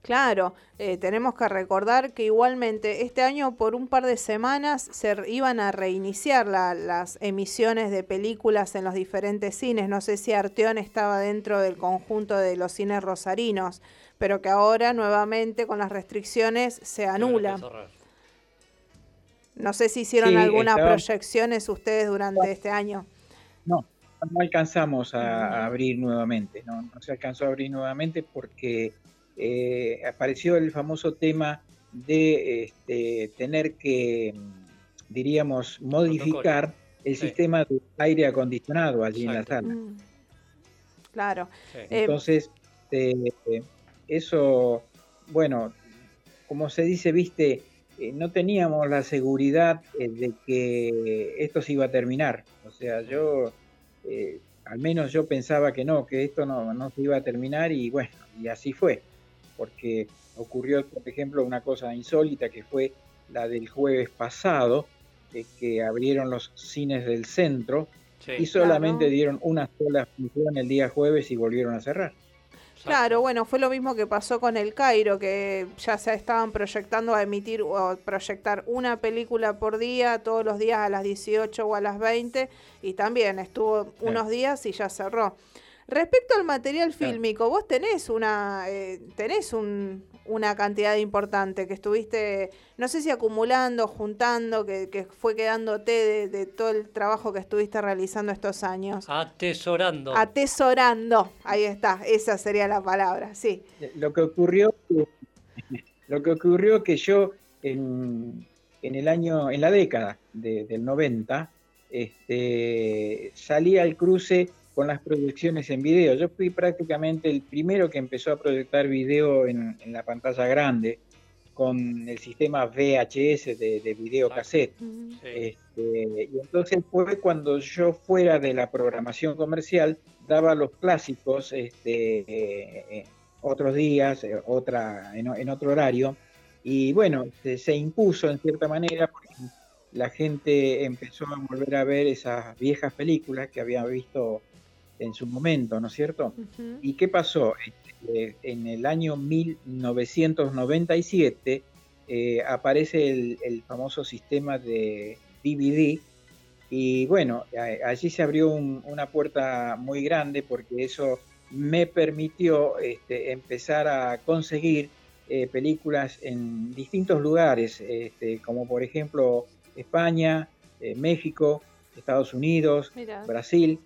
Claro, eh, tenemos que recordar que igualmente este año por un par de semanas se iban a reiniciar la- las emisiones de películas en los diferentes cines. No sé si Arteón estaba dentro del conjunto de los cines rosarinos, pero que ahora nuevamente con las restricciones se anula. No sé si hicieron Sí, algunas estaba- proyecciones ustedes durante este año. No, no alcanzamos a, a abrir nuevamente, no, no se alcanzó a abrir nuevamente porque eh, apareció el famoso tema de este, tener que, mm, diríamos, modificar el Sí. sistema de aire acondicionado allí en la sala. Mm. Claro. Eh, Entonces, eh, eso, bueno, como se dice, viste, eh, no teníamos la seguridad eh, de que esto se iba a terminar. O sea, yo, eh, al menos yo pensaba que no, que esto no, no se iba a terminar y bueno, y así fue. Porque ocurrió, por ejemplo, una cosa insólita que fue la del jueves pasado, eh, que abrieron los cines del centro Sí. y solamente Claro. dieron una sola función el día jueves y volvieron a cerrar. Claro, bueno, fue lo mismo que pasó con el Cairo, que ya se estaban proyectando a emitir o proyectar una película por día, todos los días a las 18 o a las 20, y también estuvo unos días y ya cerró. Respecto al material fílmico, vos tenés una eh, tenés un- una cantidad importante que estuviste, no sé si acumulando, juntando, que, que fue quedándote de, de todo el trabajo que estuviste realizando estos años. Atesorando. Atesorando, ahí está, esa sería la palabra, sí. Lo que ocurrió, (laughs) lo que ocurrió que yo en, en el año, en la década de- del 90, este, salí al cruce con las proyecciones en video. Yo fui prácticamente el primero que empezó a proyectar video en, en la pantalla grande con el sistema VHS de, de video cassette. Este, y entonces fue cuando yo fuera de la programación comercial daba los clásicos este, eh, otros días, eh, otra, en, otro horario, y bueno, se, se impuso en cierta manera porque la gente empezó a volver a ver esas viejas películas que había visto en su momento, ¿no es cierto? ¿Y qué pasó? Este, en el año 1997 eh, aparece el, el famoso sistema de DVD y bueno, a- allí se abrió un- una puerta muy grande porque eso me permitió este, empezar a conseguir eh, películas en distintos lugares, este, como por ejemplo España, eh, México, Estados Unidos. Brasil,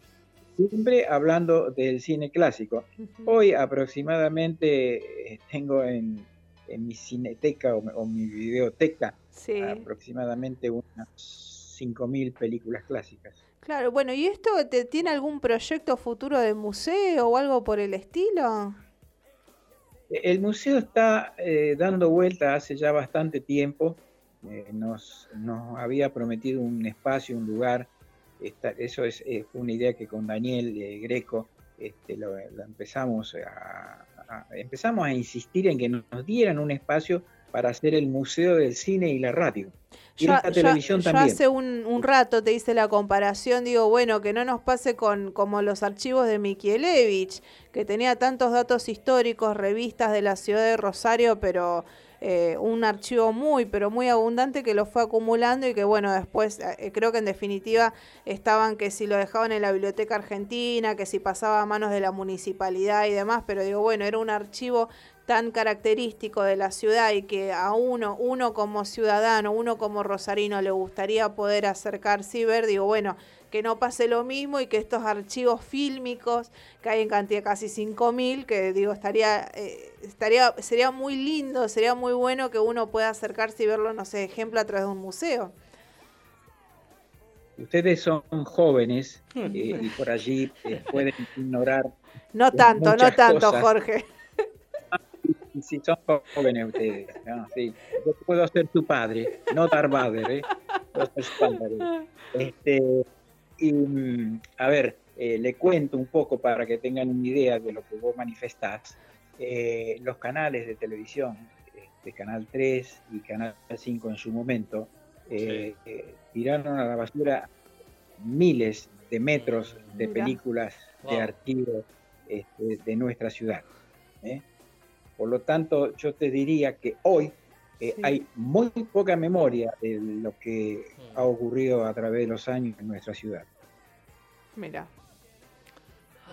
siempre hablando del cine clásico. Hoy aproximadamente eh, tengo en, en mi cineteca o, o mi videoteca Sí. aproximadamente unas 5.000 películas clásicas. Claro, bueno, ¿y esto te, tiene algún proyecto futuro de museo o algo por el estilo? El museo está eh, dando vuelta hace ya bastante tiempo. eh, nos, nos había prometido un espacio, un lugar. Esta- eso es, eh, una idea que con Daniel eh, Greco este, lo, lo empezamos a, a- empezamos a insistir en que nos dieran un espacio para hacer el museo del cine y la radio. Y Yo, yo- televisión yo también. hace un, un rato te hice la comparación, digo, bueno, que no nos pase con como los archivos de Mikielevich, que tenía tantos datos históricos, revistas de la ciudad de Rosario, pero eh, un archivo muy, pero muy abundante que lo fue acumulando y que, bueno, después eh, creo que en definitiva estaban que si lo dejaban en la biblioteca argentina, que si pasaba a manos de la municipalidad y demás, pero digo, bueno, era un archivo tan característico de la ciudad y que a uno, uno como ciudadano, uno como rosarino le gustaría poder acercarse y ver, digo, bueno, que no pase lo mismo y que estos archivos fílmicos, que hay en cantidad casi 5.000, que digo, estaría, eh, estaría, sería muy lindo, sería muy bueno que uno pueda acercarse y verlo, no sé, ejemplo, a través de un museo. Ustedes son jóvenes (laughs) eh, y por allí eh, pueden ignorar No tanto, no tanto, cosas. Jorge. Sí, son jóvenes ustedes. ¿no? Sí. Yo puedo ser tu padre, no Darth Vader, ¿eh? Puedo ser su padre. (laughs) Este, y, mm, a ver, eh, le cuento un poco para que tengan una idea de lo que vos manifestás. Eh, los canales de televisión, este, Canal 3 y Canal 5 en su momento, eh, eh, tiraron a la basura miles de metros de Mira. películas de Wow. archivos este, de nuestra ciudad. ¿eh? Por lo tanto, yo te diría que hoy eh, Sí. hay muy poca memoria de lo que ha ocurrido a través de los años en nuestra ciudad. Mira.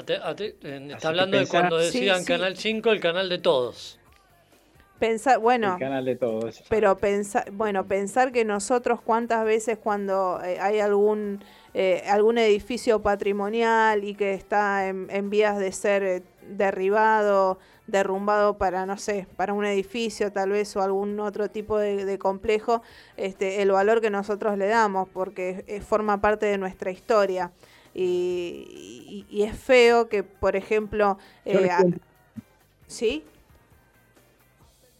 Eh, está hablando de cuando decían sí. Canal 5, el canal de todos. Pensar, bueno, El canal de todos. Pero pensar, bueno, pensar que nosotros cuántas veces cuando eh, hay algún eh, algún edificio patrimonial y que está en, en vías de ser eh, derribado, derrumbado para, no sé, para un edificio tal vez o algún otro tipo de, de complejo, este, el valor que nosotros le damos, porque eh, forma parte de nuestra historia. Y, y- y es feo que, por ejemplo, eh, a- ¿sí?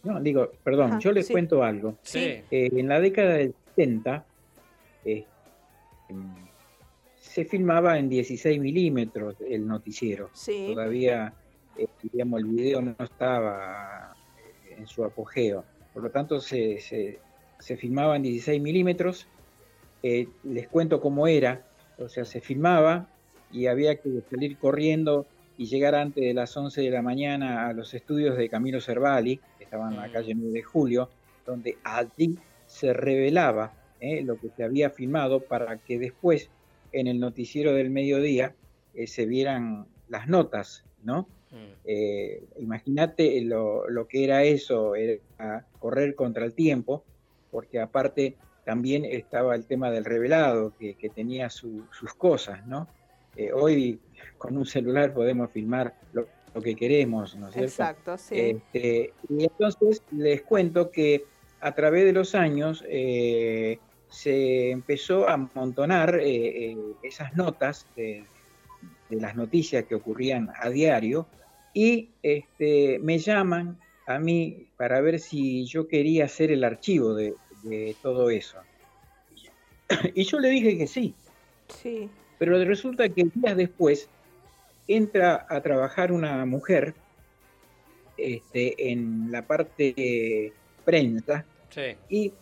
No, digo, perdón, Ajá, yo les sí. cuento algo. Sí. Eh, en la década del 70 eh, mm, se filmaba en 16 milímetros el noticiero. Sí. Todavía, eh, digamos, el video no estaba eh, en su apogeo. Por lo tanto, se, se, se filmaba en 16 milímetros. Eh, les cuento cómo era. O sea, se filmaba y había que salir corriendo y llegar antes de las 11 de la mañana a los estudios de Camilo Cervali, que estaban en la Mm. calle 9 de Julio, donde allí se revelaba eh, lo que se había filmado para que después en el noticiero del mediodía eh, se vieran las notas, ¿no? Mm. Eh, Imagínate lo, lo que era eso, era correr contra el tiempo, porque aparte también estaba el tema del revelado, que, que tenía su- sus cosas, ¿no? Eh, hoy con un celular podemos filmar lo, lo que queremos, ¿no es cierto? Exacto, sí. Este, y entonces les cuento que a través de los años eh, se empezó a amontonar eh, esas notas de, de las noticias que ocurrían a diario y este, me llaman a mí para ver si yo quería hacer el archivo de, de todo eso. Y yo le dije que sí, Sí. pero resulta que días después entra a trabajar una mujer este, en la parte prensa Sí. y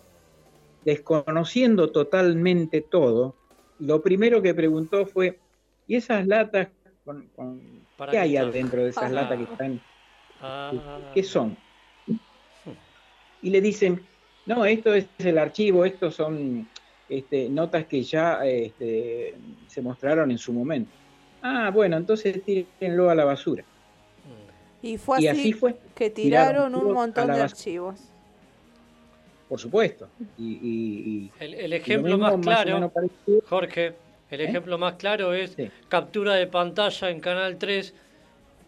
desconociendo totalmente todo, lo primero que preguntó fue, ¿y esas latas, con, con- ¿Para qué hay adentro de esas Ah. latas que están, Ah, qué son? Y le dicen, no, esto es el archivo, estos son este, notas que ya este, se mostraron en su momento. Ah, bueno, entonces tírenlo a la basura. Y fue así, Y así fue. que Tiraron tiraron un montón de archivos. Por supuesto. Y, y- y- El, el y lo ejemplo mismo más claro, Jorge, El ¿Eh? ejemplo más claro es Sí. captura de pantalla en Canal 3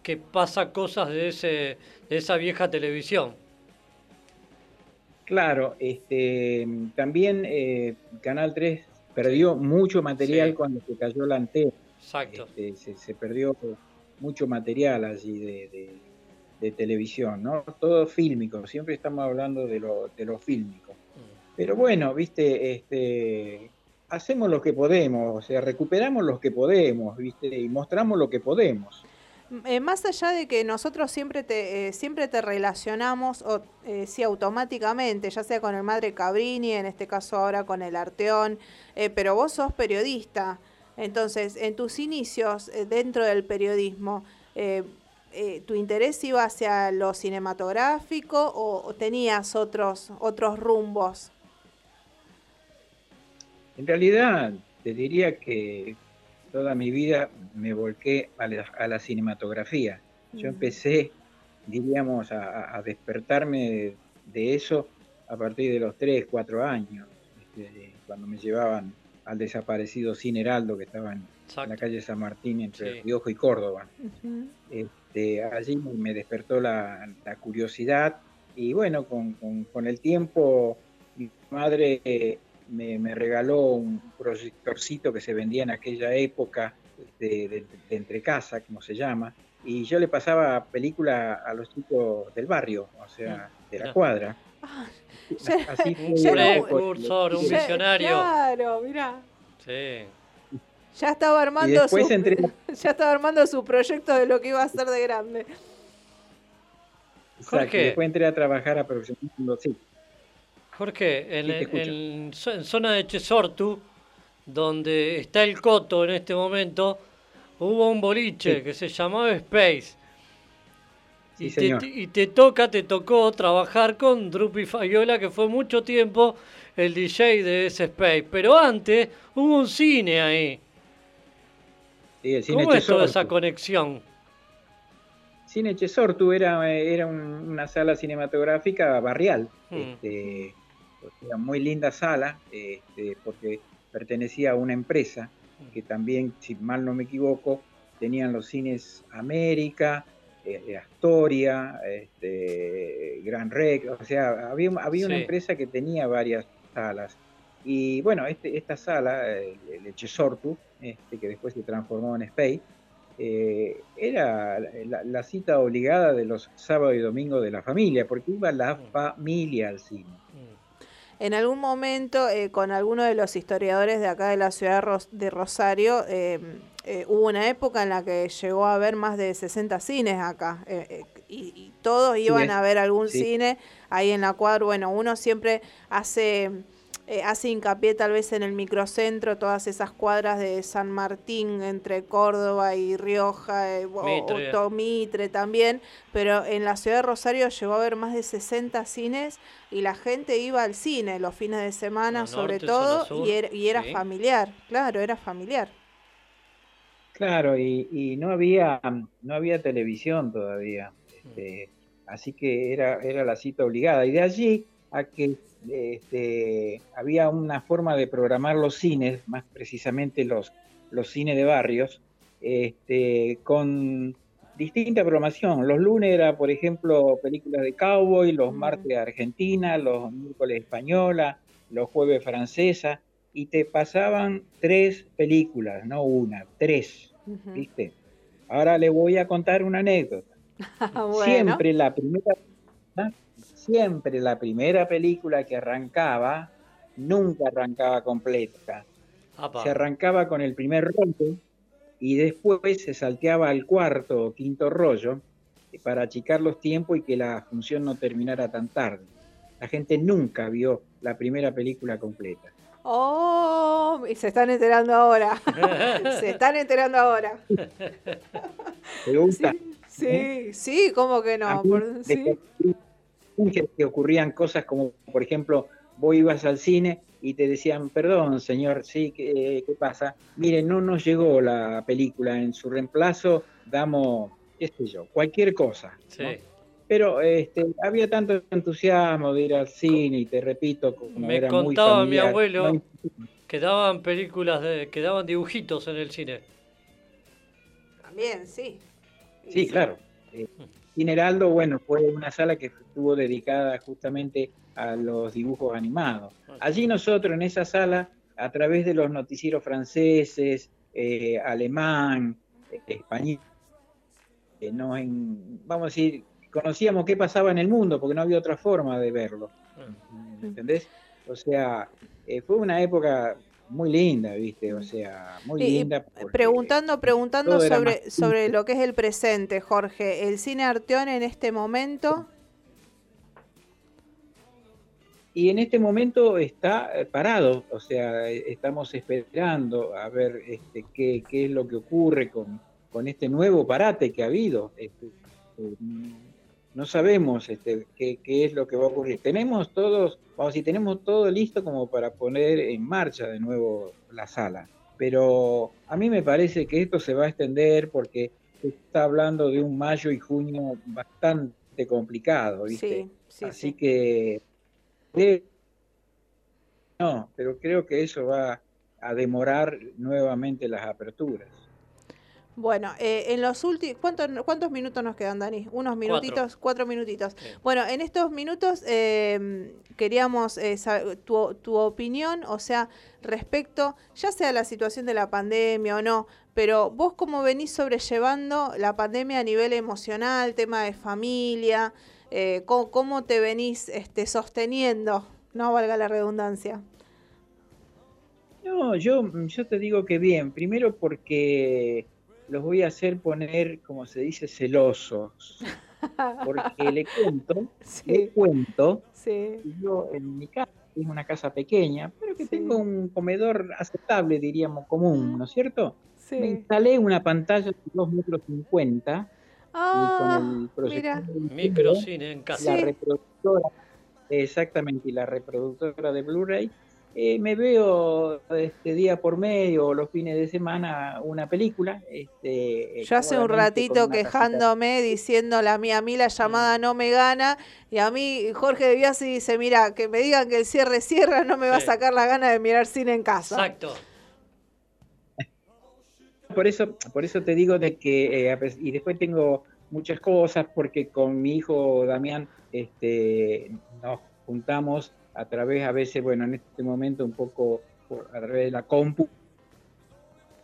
que pasa cosas de, ese, de esa vieja televisión. Claro, este, también eh, Canal 3 perdió mucho material Sí. cuando se cayó la antena. Exacto. Este, se, se perdió mucho material allí de, de- de televisión, ¿no? Todo fílmico, siempre estamos hablando de lo, de lo fílmico. Pero bueno, viste, este, hacemos lo que podemos, o sea, recuperamos lo que podemos, viste, y mostramos lo que podemos. Eh, más allá de que nosotros siempre te, eh, siempre te relacionamos, o, eh, sí, automáticamente, ya sea con el Madre Cabrini, en este caso ahora con el Arteón, eh, pero vos sos periodista. Entonces, en tus inicios dentro del periodismo, ¿tu interés iba hacia lo cinematográfico o, o tenías otros, otros rumbos? En realidad, te diría que toda mi vida me volqué a la, a la cinematografía. Yo empecé, diríamos, a, despertarme de, de eso a partir de los 3, 4 años, este, cuando me llevaban al desaparecido Cine Heraldo, que estaba en, en la calle San Martín, entre Sí. Riojo y Córdoba. Este, allí me despertó la, la curiosidad y bueno, con, con- con el tiempo mi madre eh, me, me regaló un proyectorcito que se vendía en aquella época de, de, de entrecasa, como se llama, y yo le pasaba película a los chicos del barrio, o sea, de la cuadra. Ya- Así Un precursor, un visionario. Claro, mirá. Sí. Ya estaba armando su, entré- (laughs) ya estaba armando su proyecto de lo que iba a hacer de grande. Exacto, después entré a trabajar aproximadamente, sí, Jorge, en, Sí, zona de Chesortu, donde está el Coto en este momento, hubo un boliche Sí. que se llamaba Space. Sí, y, te, señor. y te toca, te tocó trabajar con Drupi Fayola, que fue mucho tiempo el DJ de ese Space. Pero antes hubo un cine ahí. sí, el cine ¿Cómo es toda esa conexión? Cine Chesortu era, era un- una sala cinematográfica barrial, Hmm. este, era muy linda sala, este, porque pertenecía a una empresa que también, si mal no me equivoco, tenían los cines América, eh, Astoria, este, Gran Rex, o sea, había, había una empresa que tenía varias salas. Y bueno, este, esta sala, el, el Chesortu, este, que después se transformó en Space, eh, era la, la cita obligada de los sábados y domingos de la familia, porque iba la familia al cine. En algún momento, eh, con alguno de los historiadores de acá de la ciudad de Ros- de Rosario, eh, eh, hubo una época en la que llegó a haber más de 60 cines acá. eh, eh, y, y todos iban a ver algún sí. cine ahí en la cuadra. Bueno, uno siempre hace, eh, hace hincapié tal vez en el microcentro, todas esas cuadras de San Martín entre Córdoba y Rioja, eh, o- Mitre. o to- Mitre también, pero en la ciudad de Rosario llegó a haber más de 60 cines y la gente iba al cine los fines de semana sobre todo sur, y era, y era sí. familiar, claro, era familiar. Claro, y, y no había no había televisión todavía, este, así que era, era la cita obligada. Y de allí a que este, había una forma de programar los cines, más precisamente los, los cines de barrios, este, con distinta programación. Los lunes era, por ejemplo, películas de cowboy, los martes Argentina, los miércoles española, los jueves francesa, y te pasaban tres películas, no una, tres, Ujú. ¿viste? Ahora le voy a contar una anécdota. (laughs) Bueno. Siempre la primera, siempre la primera película que arrancaba, nunca arrancaba completa. Apa. Se arrancaba con el primer rollo y después se salteaba al cuarto o quinto rollo para achicar los tiempos y que la función no terminara tan tarde. La gente nunca vio la primera película completa. Oh, y se están enterando ahora. (laughs) se están enterando ahora. (laughs) ¿Te gusta? Sí, sí, ¿cómo que no? A mí Por- sí. Que, que ocurrían cosas como, por ejemplo, vos ibas al cine y te decían, perdón, señor, sí, ¿qué, qué pasa? Mire, no nos llegó la película, en su reemplazo damos, qué sé yo, cualquier cosa. Sí. Pero este, había tanto entusiasmo de ir al cine y te repito, como Me era muy contaba mi abuelo no Quedaban películas, de, quedaban dibujitos en el cine. También, sí. Sí, claro. Eh, Cine Heraldo, bueno, fue una sala que estuvo dedicada justamente a los dibujos animados. Allí nosotros en esa sala, a través de los noticieros franceses, eh, alemán, eh, español, eh, nos en- vamos a decir, conocíamos qué pasaba en el mundo, porque no había otra forma de verlo. ¿Entendés? O sea, eh, fue una época muy linda, ¿viste? O sea, muy linda. Preguntando, preguntando sobre, más sobre lo que es el presente, Jorge. ¿El cine Arteón en este momento? Y en este momento está eh, parado, o sea, eh, estamos esperando a ver este, qué, qué es lo que ocurre con, con este nuevo parate que ha habido. Este, eh, no sabemos este, qué, qué es lo que va a ocurrir. Tenemos todos, vamos, si tenemos todo listo como para poner en marcha de nuevo la sala. Pero a mí me parece que esto se va a extender porque se está hablando de un mayo y junio bastante complicado, ¿viste? Sí, sí, Así sí. que no, pero creo que eso va a demorar nuevamente las aperturas. Bueno, eh, en los últimos, ¿cuántos, ¿cuántos minutos nos quedan, Dani? Unos minutitos, cuatro, minutitos. Bueno, en estos minutos eh, queríamos eh, sa- tu, tu opinión, o sea, respecto, ya sea la situación de la pandemia o no, pero vos cómo venís sobrellevando la pandemia a nivel emocional, tema de familia, eh, cómo, cómo te venís este, sosteniendo, no valga la redundancia. No, yo, yo te digo que bien, primero porque los voy a hacer poner, como se dice, celosos. Porque le cuento, (laughs) le cuento, Sí. que yo en mi casa, es una casa pequeña, pero que tengo un comedor aceptable, diríamos, común, ¿no es cierto? Sí. Me instalé una pantalla de 2 metros 50 Ah, y con el proyector mira. del Microcine en casa. la reproductora, exactamente, y la reproductora de Blu-ray, eh, me veo este día por medio o los fines de semana una película. Este, eh, Yo hace un ratito quejándome, diciendo a mí, a mí la llamada no me gana, y a mí Jorge de Biasi dice, mira, que me digan que el cierre cierra no me va a sacar la gana de mirar cine en casa. Exacto. Por eso, por eso te digo de que, eh, y después tengo muchas cosas, porque con mi hijo Damián este, nos juntamos a través, a veces, bueno, en este momento un poco por- a través de la compu,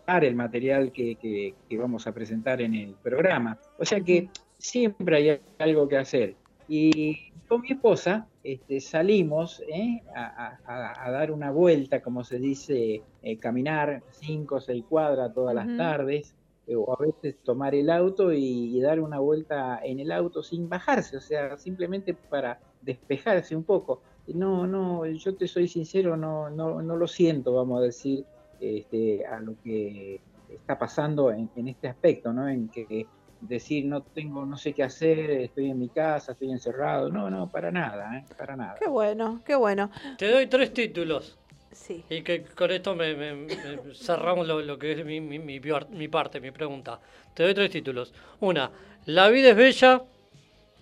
el material que, que- que vamos a presentar en el programa. O sea que siempre hay algo que hacer. Y con mi esposa este, salimos ¿eh? a, a- dar una vuelta, como se dice, eh, caminar cinco o seis cuadras todas las tardes, eh, o a veces tomar el auto y, y dar una vuelta en el auto sin bajarse, o sea, simplemente para despejarse un poco. No, no, yo te soy sincero, no, no, no lo siento, vamos a decir, este, a lo que está pasando en, en este aspecto, ¿no? En que decir no tengo, no sé qué hacer, estoy en mi casa, estoy encerrado, no, no, para nada, ¿eh? para nada. Qué bueno, qué bueno. Te doy tres títulos. Sí. Y que con esto me, me- me cerramos lo, lo que es mi, mi, mi mi parte, mi pregunta. Te doy tres títulos. Una, La vida es bella,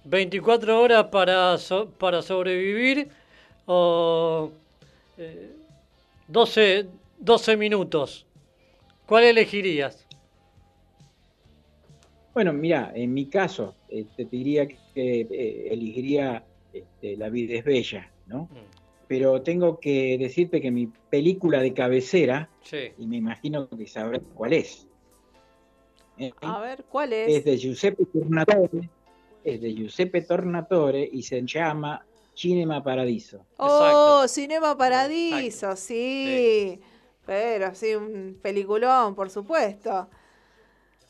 24 horas para, so- para sobrevivir o eh, 12, 12 minutos. ¿Cuál elegirías? Bueno, mira, en mi caso, eh, te diría que eh, elegiría este, La vida es bella, ¿no? Pero tengo que decirte que mi película de cabecera, Sí. y me imagino que sabrás cuál es, ¿eh? A ver, ¿cuál es es? de Giuseppe Tornatore, es de Giuseppe Tornatore y se llama Cinema Paradiso. Oh, Cinema Paradiso, sí. Pero sí, un peliculón, por supuesto.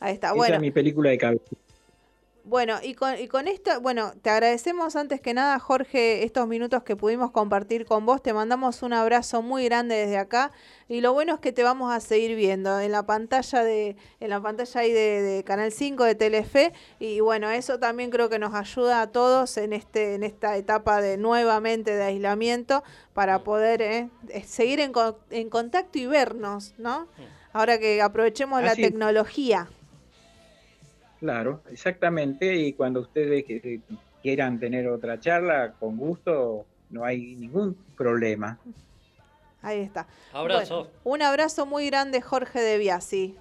Ahí está. Esa Bueno, es mi película de cabecera. Bueno, y con, y con esto, bueno, te agradecemos antes que nada, Jorge, estos minutos que pudimos compartir con vos. Te mandamos un abrazo muy grande desde acá. Y lo bueno es que te vamos a seguir viendo en la pantalla de, en la pantalla ahí de, de Canal 5 de Telefe. Y bueno, eso también creo que nos ayuda a todos en este, en esta etapa de nuevamente de aislamiento para poder eh, eh, seguir en, en contacto y vernos, ¿no? Ahora que aprovechemos la Así tecnología. Claro, exactamente. Y cuando ustedes quieran tener otra charla, con gusto, no hay ningún problema. Ahí está. Abrazo. Bueno, un abrazo muy grande, Jorge de Biasi.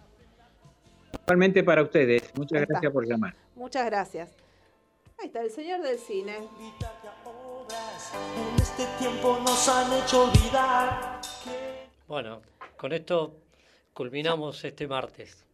Igualmente para ustedes. Muchas Ahí está. gracias por llamar. Muchas gracias. Ahí está, el señor del cine. En este tiempo nos han hecho olvidar. Bueno, con esto culminamos este martes.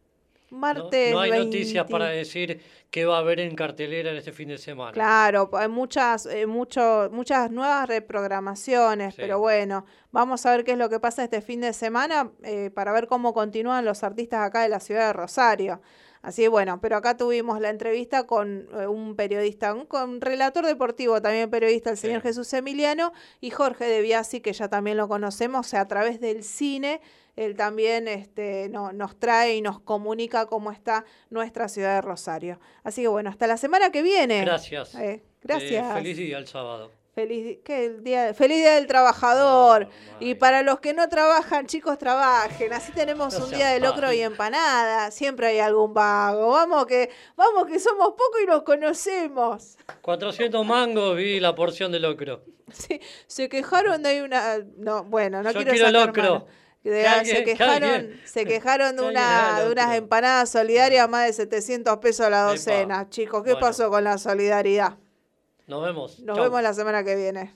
¿No? Martes No hay 20. noticias para decir qué va a haber en cartelera en este fin de semana. Claro, hay muchas, eh, mucho, muchas nuevas reprogramaciones, Sí. pero bueno, vamos a ver qué es lo que pasa este fin de semana eh, para ver cómo continúan los artistas acá de la ciudad de Rosario. Así que bueno, pero acá tuvimos la entrevista con eh, un periodista, un con relator deportivo, también periodista, el señor Jesús Emiliano, y Jorge de Biasi, que ya también lo conocemos, o sea, a través del cine, él también este, no- nos trae y nos comunica cómo está nuestra ciudad de Rosario. Así que bueno, hasta la semana que viene. Gracias. Eh, gracias. Eh, feliz día el sábado. Feliz, ¿qué? El día, feliz día del trabajador. y para los que no trabajan, chicos, trabajen. Así tenemos No un día de locro y empanada. Siempre hay algún vago. Vamos que, vamos que somos pocos y nos conocemos. 400 mangos vi la porción de locro. Sí, se quejaron de una. No, bueno, no Yo quiero quiero sacar locro. mano. De- Que se quejaron, se quejaron de, una, de unas empanadas solidarias más de 700 pesos la docena. Chicos, ¿qué Bueno. pasó con la solidaridad? Nos vemos. Nos Chau. vemos la semana que viene.